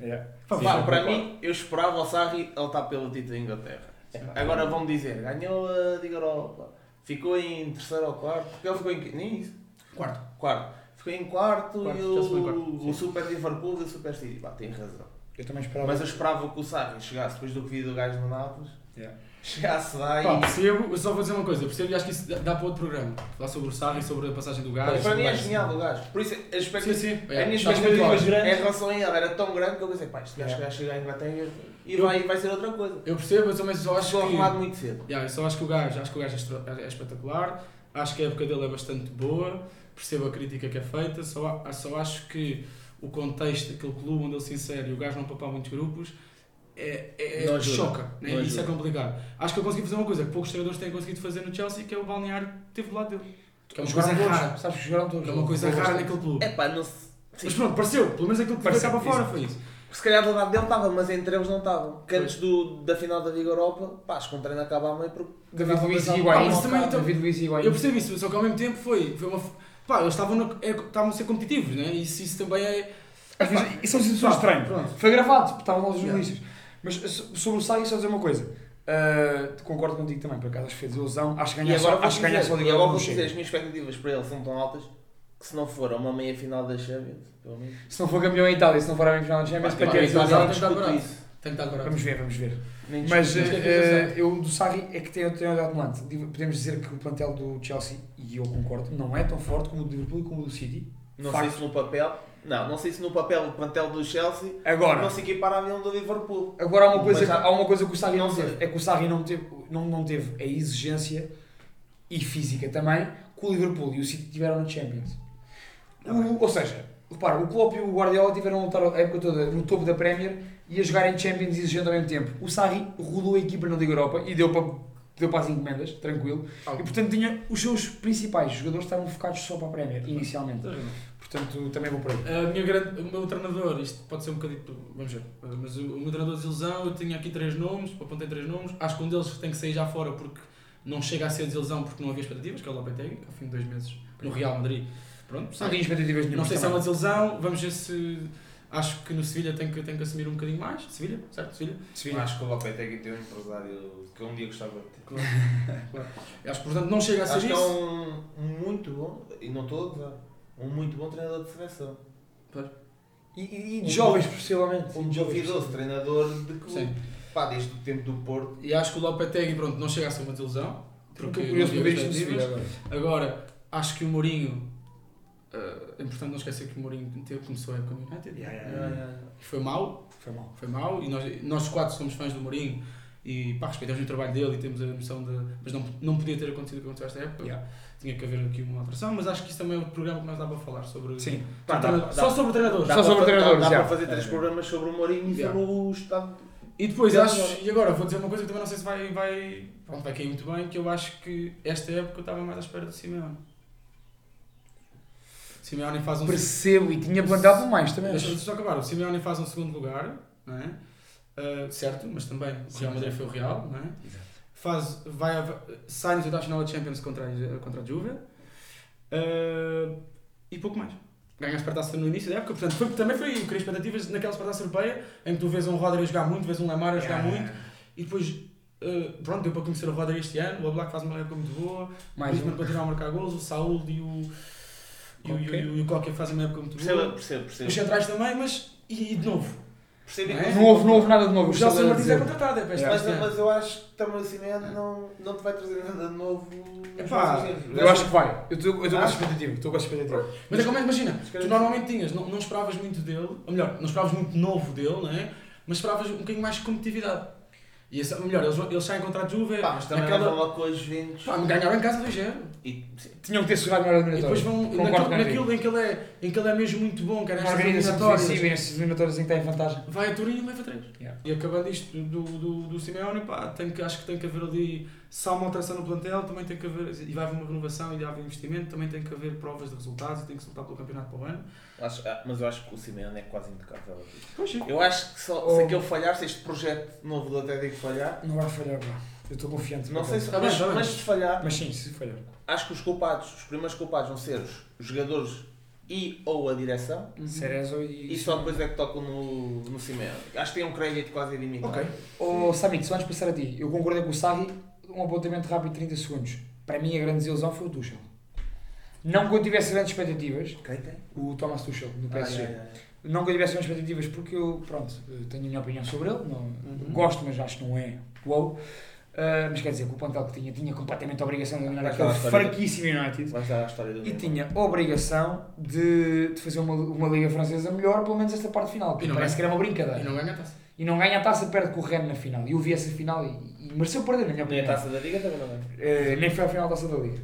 Yeah. Pá, pá, sim, para concordo. mim, eu esperava o Sarri a lutar pelo título da Inglaterra. Agora vão-me dizer, ganhou a Liga Europa, ficou em terceiro ou quarto, porque ele ficou em. Nem isso. Quarto. Quarto. Ficou em quarto, Quarto, e o, o Super Liverpool e o Super City. Pá, tem razão. Eu também esperava. Mas eu esperava que o Sarri chegasse depois do que vi do gajo no Nápoles, Yeah. Chegasse lá Pá, e. percebo, eu só vou dizer uma coisa, percebo e acho que isso dá, dá para outro programa. Falar sobre o Sarri, sobre a passagem do gajo. para mim é genial o gajo. Por isso, a Sim, expectativa. sim. A É, minha está expectativa em relação a ele era tão grande que eu pensei, pá, este gajo Yeah. vai chegar à Inglaterra e Eu- vai, vai ser outra coisa. Eu percebo, eu também só acho Ficou que... arrumado muito cedo. Yeah, eu só acho que o gajo, acho que o gajo é, extra- é espetacular, acho que a época dele é bastante boa, percebo a crítica que é feita, só, a- só acho que o contexto daquele clube onde ele se insere e o gajo não papar muitos grupos é, é, Não é- ajuda. choca, né? Não isso é complicado. Acho que eu consegui fazer uma coisa que poucos treinadores têm conseguido fazer no Chelsea, que é o balneário que teve do lado dele. Que é uma coisa todos, rara, Sabes que jogaram todos. que é uma coisa rara naquele clube. É pá, não se. Mas pronto, pareceu, pelo menos aquilo que Pareceu, cá para fora isso. foi isso. Se calhar do lado dele estava, mas entre eles não estavam. Que antes do, da final da Liga Europa, pá, acho que um treino acaba a meio porque. David Luiz e Higuaín. Ah, então- David Luiz e Higuaín. Eu percebo isso, só que ao mesmo tempo foi, foi uma. Pá, eles estavam, no- é- estavam a ser competitivos, né? Isso, isso também é. Às vezes, e são situações estranhas. Foi gravado, porque estavam lá os jornalistas. Mas so- sobre o Sarri, só dizer uma coisa. Ah, concordo contigo também, por acaso, acho que fez ilusão. Acho que ganhar só, acho que ganhar só e agora vou dizer, as minhas expectativas para ele são tão altas que se não for a uma meia final da Champions, pelo menos. Se não for campeão em Itália, se não for a meia-final da Champions, para que é isso tem que estar barato. Vamos ver, vamos ver. Nem Mas a eu do Sarri é que tem, tem olhado lance. Podemos dizer que o plantel do Chelsea, e eu concordo, não é tão forte como o do Liverpool e como o do City. Não Facto. sei se no papel. Não, não sei se no papel o plantel do Chelsea Agora, não se Milan do Liverpool. agora há uma coisa, há- há uma coisa que o Sarri não Não teve. É que o Sarri não teve, não, não teve a exigência e física também que o Liverpool e o City tiveram na Champions. O- ou seja, repara, o Klopp e o Guardiola tiveram a lutar a época toda no topo da Premier e a jogar em Champions exigindo ao mesmo tempo. O Sarri rodou a equipa na Liga Europa e deu para, deu para as encomendas, tranquilo. E portanto tinha os seus principais jogadores estavam focados só para a Premier, inicialmente. Portanto, também vou por aí. A minha grande, o meu treinador, isto pode ser um bocadinho. Vamos ver. Mas o, o meu treinador de desilusão, eu tinha aqui três nomes, apontei três nomes. Acho que um deles tem que sair já fora porque não chega a ser desilusão porque não havia expectativas, que é o Lopetegui, ao fim de dois meses no Real Madrid. Pronto, Não tinha expectativas nenhuma. Não sei se é uma desilusão, vamos ver se. Acho que no Sevilha tem que, tem que assumir um bocadinho mais. Sevilha, certo? Sevilha. Acho que o Lopetegui tem um empresário que eu um dia gostava de ter. Claro. Acho que portanto não chega a ser Acho que é isso. um, um muito bom, e não estou a gozar, um muito bom treinador de seleção. E, e, e de jovens, possivelmente. Um duvidoso treinador de clube. Sim. Pá, desde o tempo do Porto. E acho que o Lopetegui pronto, não chega a ser uma desilusão. Porque Porque curioso agora. Agora, acho que o Mourinho. eh, é importante não esquecer que o Mourinho teve- começou a época no United. Yeah, yeah, yeah. E foi mau, Foi mal. foi mau. E nós, nós quatro somos fãs do Mourinho e pá, respeitamos o trabalho dele e temos a noção de. Mas não, não podia ter acontecido o que aconteceu esta época. Yeah. Tinha que haver aqui uma alteração, mas acho que isso também é outro programa que nós dá para falar sobre. Sim. Pá, sobre dá- treinador- dá- só sobre treinadores. Só Dá sobre para- treinadores, Dá, dá para fazer três É. programas sobre o Mourinho e Yeah. sobre o estado. E depois acho, agora. e agora vou dizer uma coisa que também não sei se vai, vai, pronto, vai cair muito bem, que eu acho que esta época eu estava mais à espera do Simeone. Simeone faz um Percebo e tinha plantado mais também. Deixa deixa eu só acabar. O Simeone faz um segundo lugar, não é? Ah, certo, mas também o Real Madrid foi o Real, não é? Faz, vai, a- sai nos oitavos final da Champions contra a, contra a Juve ah, e pouco mais. Ganha a Supertaça no início da época, portanto foi, também foi eu criei expectativas naquela Supertaça Europeia em que tu vês um Rodri a jogar muito, vês um Lamar a jogar muito e depois ah, pronto, deu para conhecer o Rodri este ano, o Oblak faz uma época muito boa, o Mais Griezmann um. continua a marcar golos, o Saúl e o e o, e o, e o Coque fazem uma época muito boa. percebo, percebo. Os centrais também, mas e, e de novo? Não é? Não houve, não houve nada de novo. O a Martins é contratado, é este Mas, mas eu acho que também o Simeone não, não te vai trazer nada de novo. Epá. Eu acho que vai. Eu estou eu estou com Ah. expectativa. Estou com expectativa. Mas é como é que imagina, Se tu normalmente tinhas, não, não esperavas muito dele, ou melhor, não esperavas muito novo dele, não é? Mas esperavas um bocadinho mais de competitividade. E esse, melhor, eles, eles saem contra a Juve, Pá, mas também aquela... com as Juventus. pá, ganharam em casa 2-0. E, sim. Tinham que ter segurado melhor a E depois eliminatória. vão naquilo, naquilo em, que ele é, em que ele é mesmo muito bom, que é Na nestas eliminatórias. e nestas eliminatórias em que tem vantagem. Vai a Turim e leva 3. Yeah. E acabando isto do, do, do Simeone, pá, tem que, acho que tem que haver ali, se há uma alteração no plantel, também tem que haver, e vai haver uma renovação e vai haver investimento, também tem que haver provas de resultados e tem que se lutar pelo campeonato para o ano. Acho- ah, mas eu acho que o Simeone é quase impecável. aqui. Pois. Eu acho que só, Oh. se aquele falhar, se este projeto novo do Atlético falhar, Não vai falhar, pá. Eu estou confiante. não sei se. Tá mas, bem. mas se falhar, Mas sim, se falhar. acho que os culpados, os primeiros culpados vão ser os jogadores e ou a direção. Uhum. Cerezo e... E só depois é que tocam no, no Simeone. Acho que tem um crédito quase ilimitado. Ok. Oh, Samit, só antes de passar a ti, eu concordei com o Sarri, um apontamento rápido de 30 segundos. Para mim, a grande desilusão foi o Tuchel. Não que eu tivesse grandes expectativas, Quem tem? o Thomas Tuchel, do Ah, PSG. é, é. Não que eu tivesse grandes expectativas, porque eu, pronto, eu tenho a minha opinião sobre ele. Não, Gosto, mas acho que não é uou. Ah, mas quer dizer, que o plantel que tinha, tinha completamente a obrigação de eliminar Vai aquele fraquíssimo United. E tinha a obrigação de, de fazer uma, uma Liga Francesa melhor, pelo menos esta parte final. E não Parece é. que era uma brincadeira. E não ganha a taça. E não ganha a taça, perde com o Rennes na final. E eu vi essa final e, e mereceu perder, na minha Nem a opinião. taça da Liga também não é. Eh, nem foi a final da taça da Liga.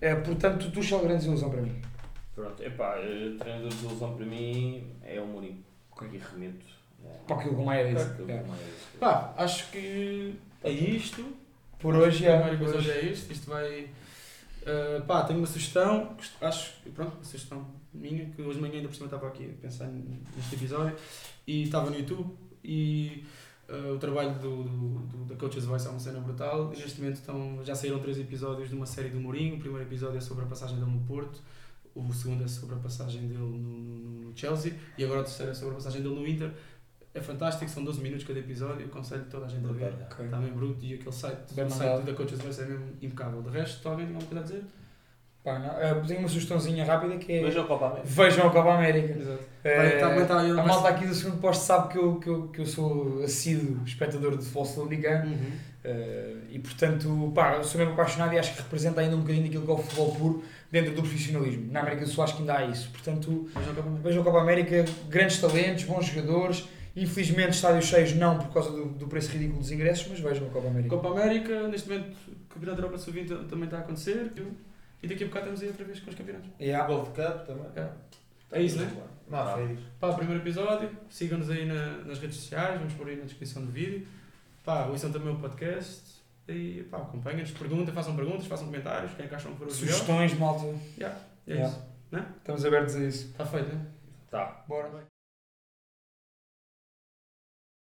Eh, portanto, o Tuchel, grande desilusão para mim. Pronto, epá, eh, treinador de desilusão para mim é o Mourinho. Ok. E remeto. é, Para aquilo que o Maia disse. É. o Maia disse. Pá, acho que é isto. Por hoje, a é. por coisa hoje. hoje é isto. Isto vai. Uh, pá, tenho uma sugestão, acho que, pronto, uma sugestão minha, que hoje de manhã ainda por cima estava aqui a pensar neste episódio e estava no YouTube e uh, o trabalho do, do, do- da Coach's Voice é uma cena brutal e neste momento estão, já saíram três episódios de uma série do Mourinho, o primeiro episódio é sobre a passagem dele no Porto, o segundo é sobre a passagem dele no, no- no Chelsea e agora o terceiro é sobre a passagem dele no Inter. É fantástico, são 12 minutos cada episódio, aconselho toda a gente a ver. Ok. Está bem bruto e aquele site, Bem o site da Coach's Voice é mesmo impecável. De resto, alguém tem alguma coisa a dizer? Pá, não, tenho uma sugestãozinha rápida que é. Veja o Copa América. Vejam a Copa América. Exato. Vai, tá, tá, eu a malta aqui do segundo posto sabe que eu, que eu, que eu sou assíduo espectador de futebol sul-americano Uhum. eh, e portanto pá, eu sou mesmo apaixonado e acho que representa ainda um bocadinho daquilo que é o futebol puro dentro do profissionalismo. Na América do Sul acho que ainda há isso. Portanto, Vamos ao Copa América. vejam a Copa América, grandes talentos, bons jogadores. Infelizmente estádios cheios não por causa do, do preço ridículo dos ingressos, mas vejam a Copa América. Copa América, neste momento, o Campeonato da Europa Sub-20 também está a acontecer. E daqui a bocado estamos aí outra vez com os campeonatos. Yeah. Gold Cup também. É, é isso, né? Não há férias. Pá, primeiro episódio, sigam-nos aí na- nas redes sociais, vamos pôr aí na descrição do vídeo. Pá, ouçam também o podcast. E pá, acompanhem-nos, perguntem, façam perguntas, façam comentários, quem é que acham que foram. Sugestões, malta. É Yeah. isso. Estamos abertos a isso. Está feito, né? Tá. Bora.